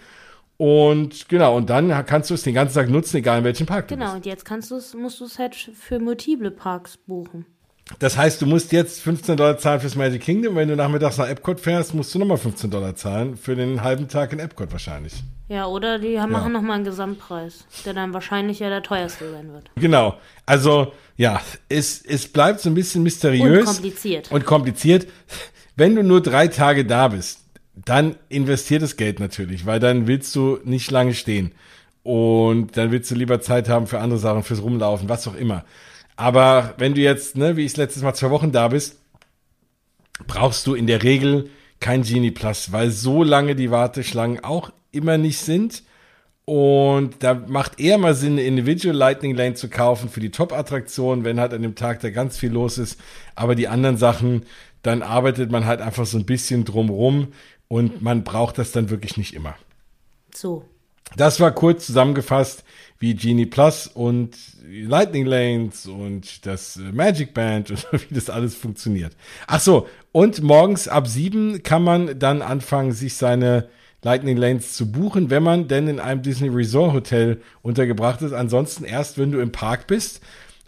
Und genau, und dann kannst du es den ganzen Tag nutzen, egal in welchem Park du Genau, bist. und jetzt kannst du's, musst du es halt für multiple Parks buchen. Das heißt, du musst jetzt 15 Dollar zahlen fürs Magic Kingdom. Wenn du nachmittags nach Epcot fährst, musst du nochmal 15 Dollar zahlen. Für den halben Tag in Epcot wahrscheinlich. Ja, oder die haben, machen nochmal einen Gesamtpreis, der dann wahrscheinlich ja der teuerste sein wird. Genau. Also, ja, es, es bleibt so ein bisschen mysteriös. Und kompliziert. Und kompliziert. Wenn du nur drei Tage da bist, dann investiert das Geld natürlich, weil dann willst du nicht lange stehen. Und dann willst du lieber Zeit haben für andere Sachen, fürs Rumlaufen, was auch immer. Aber wenn du jetzt, ne, wie ich letztes Mal zwei Wochen da bist, brauchst du in der Regel kein Genie Plus, weil so lange die Warteschlangen auch immer nicht sind. Und da macht eher mal Sinn, eine Individual Lightning Lane zu kaufen für die Top-Attraktion, wenn halt an dem Tag da ganz viel los ist. Aber die anderen Sachen, dann arbeitet man halt einfach so ein bisschen drumrum und man braucht das dann wirklich nicht immer. So. Das war kurz zusammengefasst, wie Genie Plus und Lightning Lanes und das äh, Magic Band und wie das alles funktioniert. Ach so, und morgens ab sieben kann man dann anfangen, sich seine Lightning Lanes zu buchen, wenn man denn in einem Disney Resort Hotel untergebracht ist. Ansonsten erst, wenn du im Park bist.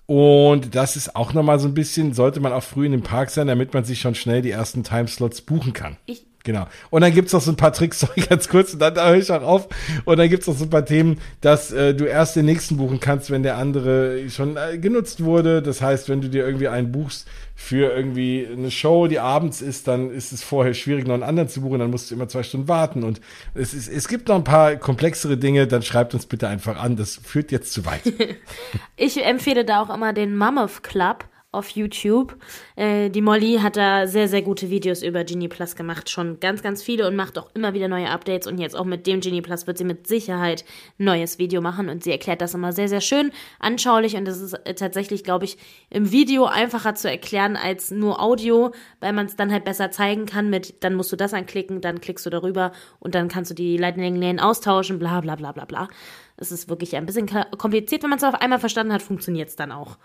Und das ist auch nochmal so ein bisschen, sollte man auch früh in dem Park sein, damit man sich schon schnell die ersten Timeslots buchen kann. Ich, Genau. Und dann gibt's noch so ein paar Tricks, sorry, ganz kurz, und dann da höre ich auch auf. Und dann gibt's noch so ein paar Themen, dass äh, du erst den nächsten buchen kannst, wenn der andere schon äh, genutzt wurde. Das heißt, wenn du dir irgendwie einen buchst für irgendwie eine Show, die abends ist, dann ist es vorher schwierig, noch einen anderen zu buchen, dann musst du immer zwei Stunden warten. Und es, ist, es gibt noch ein paar komplexere Dinge, dann schreibt uns bitte einfach an. Das führt jetzt zu weit. ich empfehle da auch immer den Mammoth Club auf YouTube. Äh, die Molly hat da sehr, sehr gute Videos über Genie Plus gemacht. Schon ganz, ganz viele und macht auch immer wieder neue Updates. Und jetzt auch mit dem Genie Plus wird sie mit Sicherheit ein neues Video machen. Und sie erklärt das immer sehr, sehr schön, anschaulich. Und das ist äh, tatsächlich, glaube ich, im Video einfacher zu erklären als nur Audio, weil man es dann halt besser zeigen kann mit, dann musst du das anklicken, dann klickst du darüber und dann kannst du die Lightning Lane austauschen, bla bla bla bla bla. Es ist wirklich ein bisschen kompliziert. Wenn man es auf einmal verstanden hat, funktioniert es dann auch.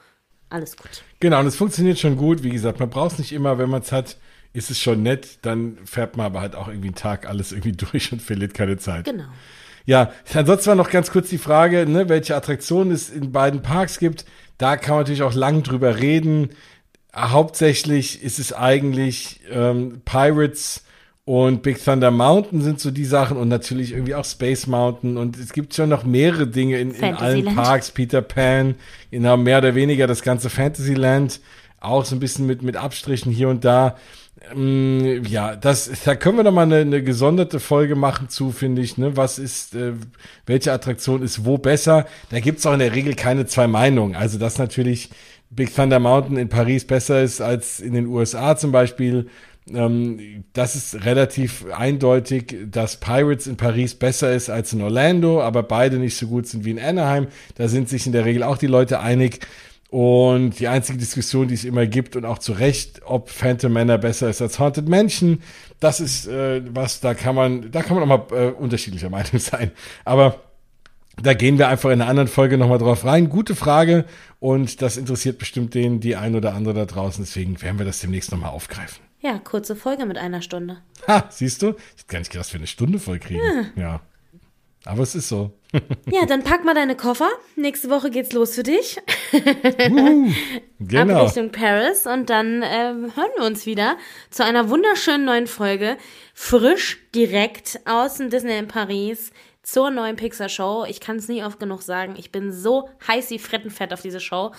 Alles gut. Genau, und es funktioniert schon gut. Wie gesagt, man braucht es nicht immer, wenn man es hat, ist es schon nett. Dann fährt man aber halt auch irgendwie einen Tag alles irgendwie durch und verliert keine Zeit. Genau. Ja, ansonsten war noch ganz kurz die Frage, ne, welche Attraktionen es in beiden Parks gibt. Da kann man natürlich auch lang drüber reden. Hauptsächlich ist es eigentlich ähm, Pirates und Big Thunder Mountain sind so die Sachen und natürlich irgendwie auch Space Mountain und es gibt schon noch mehrere Dinge in, in allen. Parks. Peter Pan, genau, mehr oder weniger das ganze Fantasyland, auch so ein bisschen mit, mit Abstrichen hier und da. Ähm, ja, das, da können wir noch mal eine, eine gesonderte Folge machen zu, finde ich. Ne? Was ist, äh, welche Attraktion ist wo besser? Da gibt's auch in der Regel keine zwei Meinungen. Also, dass natürlich Big Thunder Mountain in Paris besser ist als in den USA zum Beispiel. Ähm, das ist relativ eindeutig, dass Pirates in Paris besser ist als in Orlando, aber beide nicht so gut sind wie in Anaheim. Da sind sich in der Regel auch die Leute einig. Und die einzige Diskussion, die es immer gibt und auch zu Recht, ob Phantom Manor besser ist als Haunted Mansion, das ist äh, was, da kann man, da kann man auch mal äh, unterschiedlicher Meinung sein. Aber da gehen wir einfach in einer anderen Folge nochmal drauf rein. Gute Frage und das interessiert bestimmt den, die ein oder andere da draußen. Deswegen werden wir das demnächst nochmal aufgreifen. Ja, kurze Folge mit einer Stunde. Ha, siehst du? Ich hätte gar nicht gedacht, dass wir eine Stunde voll kriegen. Ja. Aber es ist so. Ja, dann pack mal deine Koffer. Nächste Woche geht's los für dich. Genau. Ab Richtung Paris. Und dann ähm, hören wir uns wieder zu einer wunderschönen neuen Folge. Frisch, direkt aus dem Disney in Paris zur neuen Pixar-Show. Ich kann es nie oft genug sagen. Ich bin so heiß wie Frettenfett auf diese Show.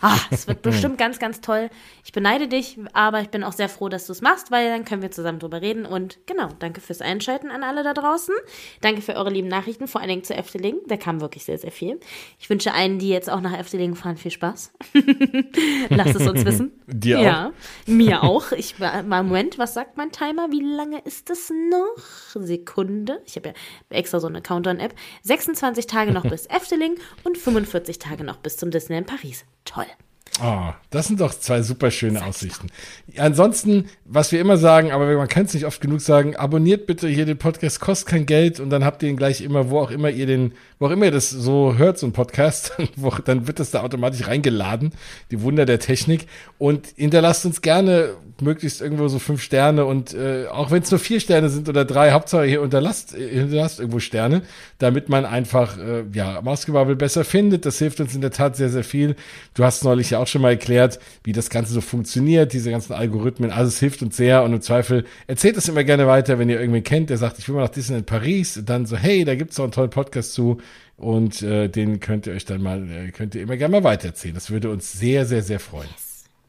Ah, es wird bestimmt ganz, ganz toll. Ich beneide dich, aber ich bin auch sehr froh, dass du es machst, weil dann können wir zusammen drüber reden. Und genau, danke fürs Einschalten an alle da draußen. Danke für eure lieben Nachrichten, vor allen Dingen zu Efteling. Da kam wirklich sehr, sehr viel. Ich wünsche allen, die jetzt auch nach Efteling fahren, viel Spaß. Lasst es uns wissen. Dir auch? Ja, mir auch. Ich war mal Moment, was sagt mein Timer? Wie lange ist es noch? Sekunde. Ich habe ja extra so eine Countdown-App. 26 Tage noch bis Efteling und 45 Tage noch bis zum Disney in Paris. Toll. Oh, das sind doch zwei super schöne Aussichten. Ansonsten, was wir immer sagen, aber man kann es nicht oft genug sagen, abonniert bitte hier den Podcast, kostet kein Geld und dann habt ihr ihn gleich immer, wo auch immer ihr den, wo auch immer ihr das so hört, so ein Podcast, wo, dann wird das da automatisch reingeladen, die Wunder der Technik und hinterlasst uns gerne möglichst irgendwo so fünf Sterne und äh, auch wenn es nur vier Sterne sind oder drei, Hauptsache ihr unterlasst, äh, hinterlasst irgendwo Sterne, damit man einfach, äh, ja, Mausgebabbel besser findet. Das hilft uns in der Tat sehr, sehr viel. Du hast neulich ja auch schon mal erklärt, wie das Ganze so funktioniert, diese ganzen Algorithmen. Also es hilft uns sehr und im Zweifel erzählt es immer gerne weiter, wenn ihr irgendwen kennt, der sagt, ich will mal nach Disneyland Paris, dann so, hey, da gibt's doch einen tollen Podcast zu und äh, den könnt ihr euch dann mal, äh, könnt ihr immer gerne mal weitererzählen. Das würde uns sehr, sehr, sehr freuen.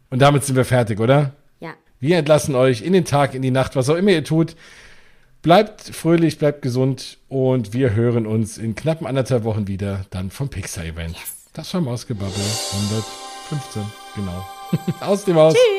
Und damit sind wir fertig, oder? Ja. Wir entlassen euch in den Tag, in die Nacht, was auch immer ihr tut. Bleibt fröhlich, bleibt gesund und wir hören uns in knappen anderthalb Wochen wieder, dann vom Pixar-Event. Das war Mausgebabbel 115, genau. Aus dem Haus. Tschüss.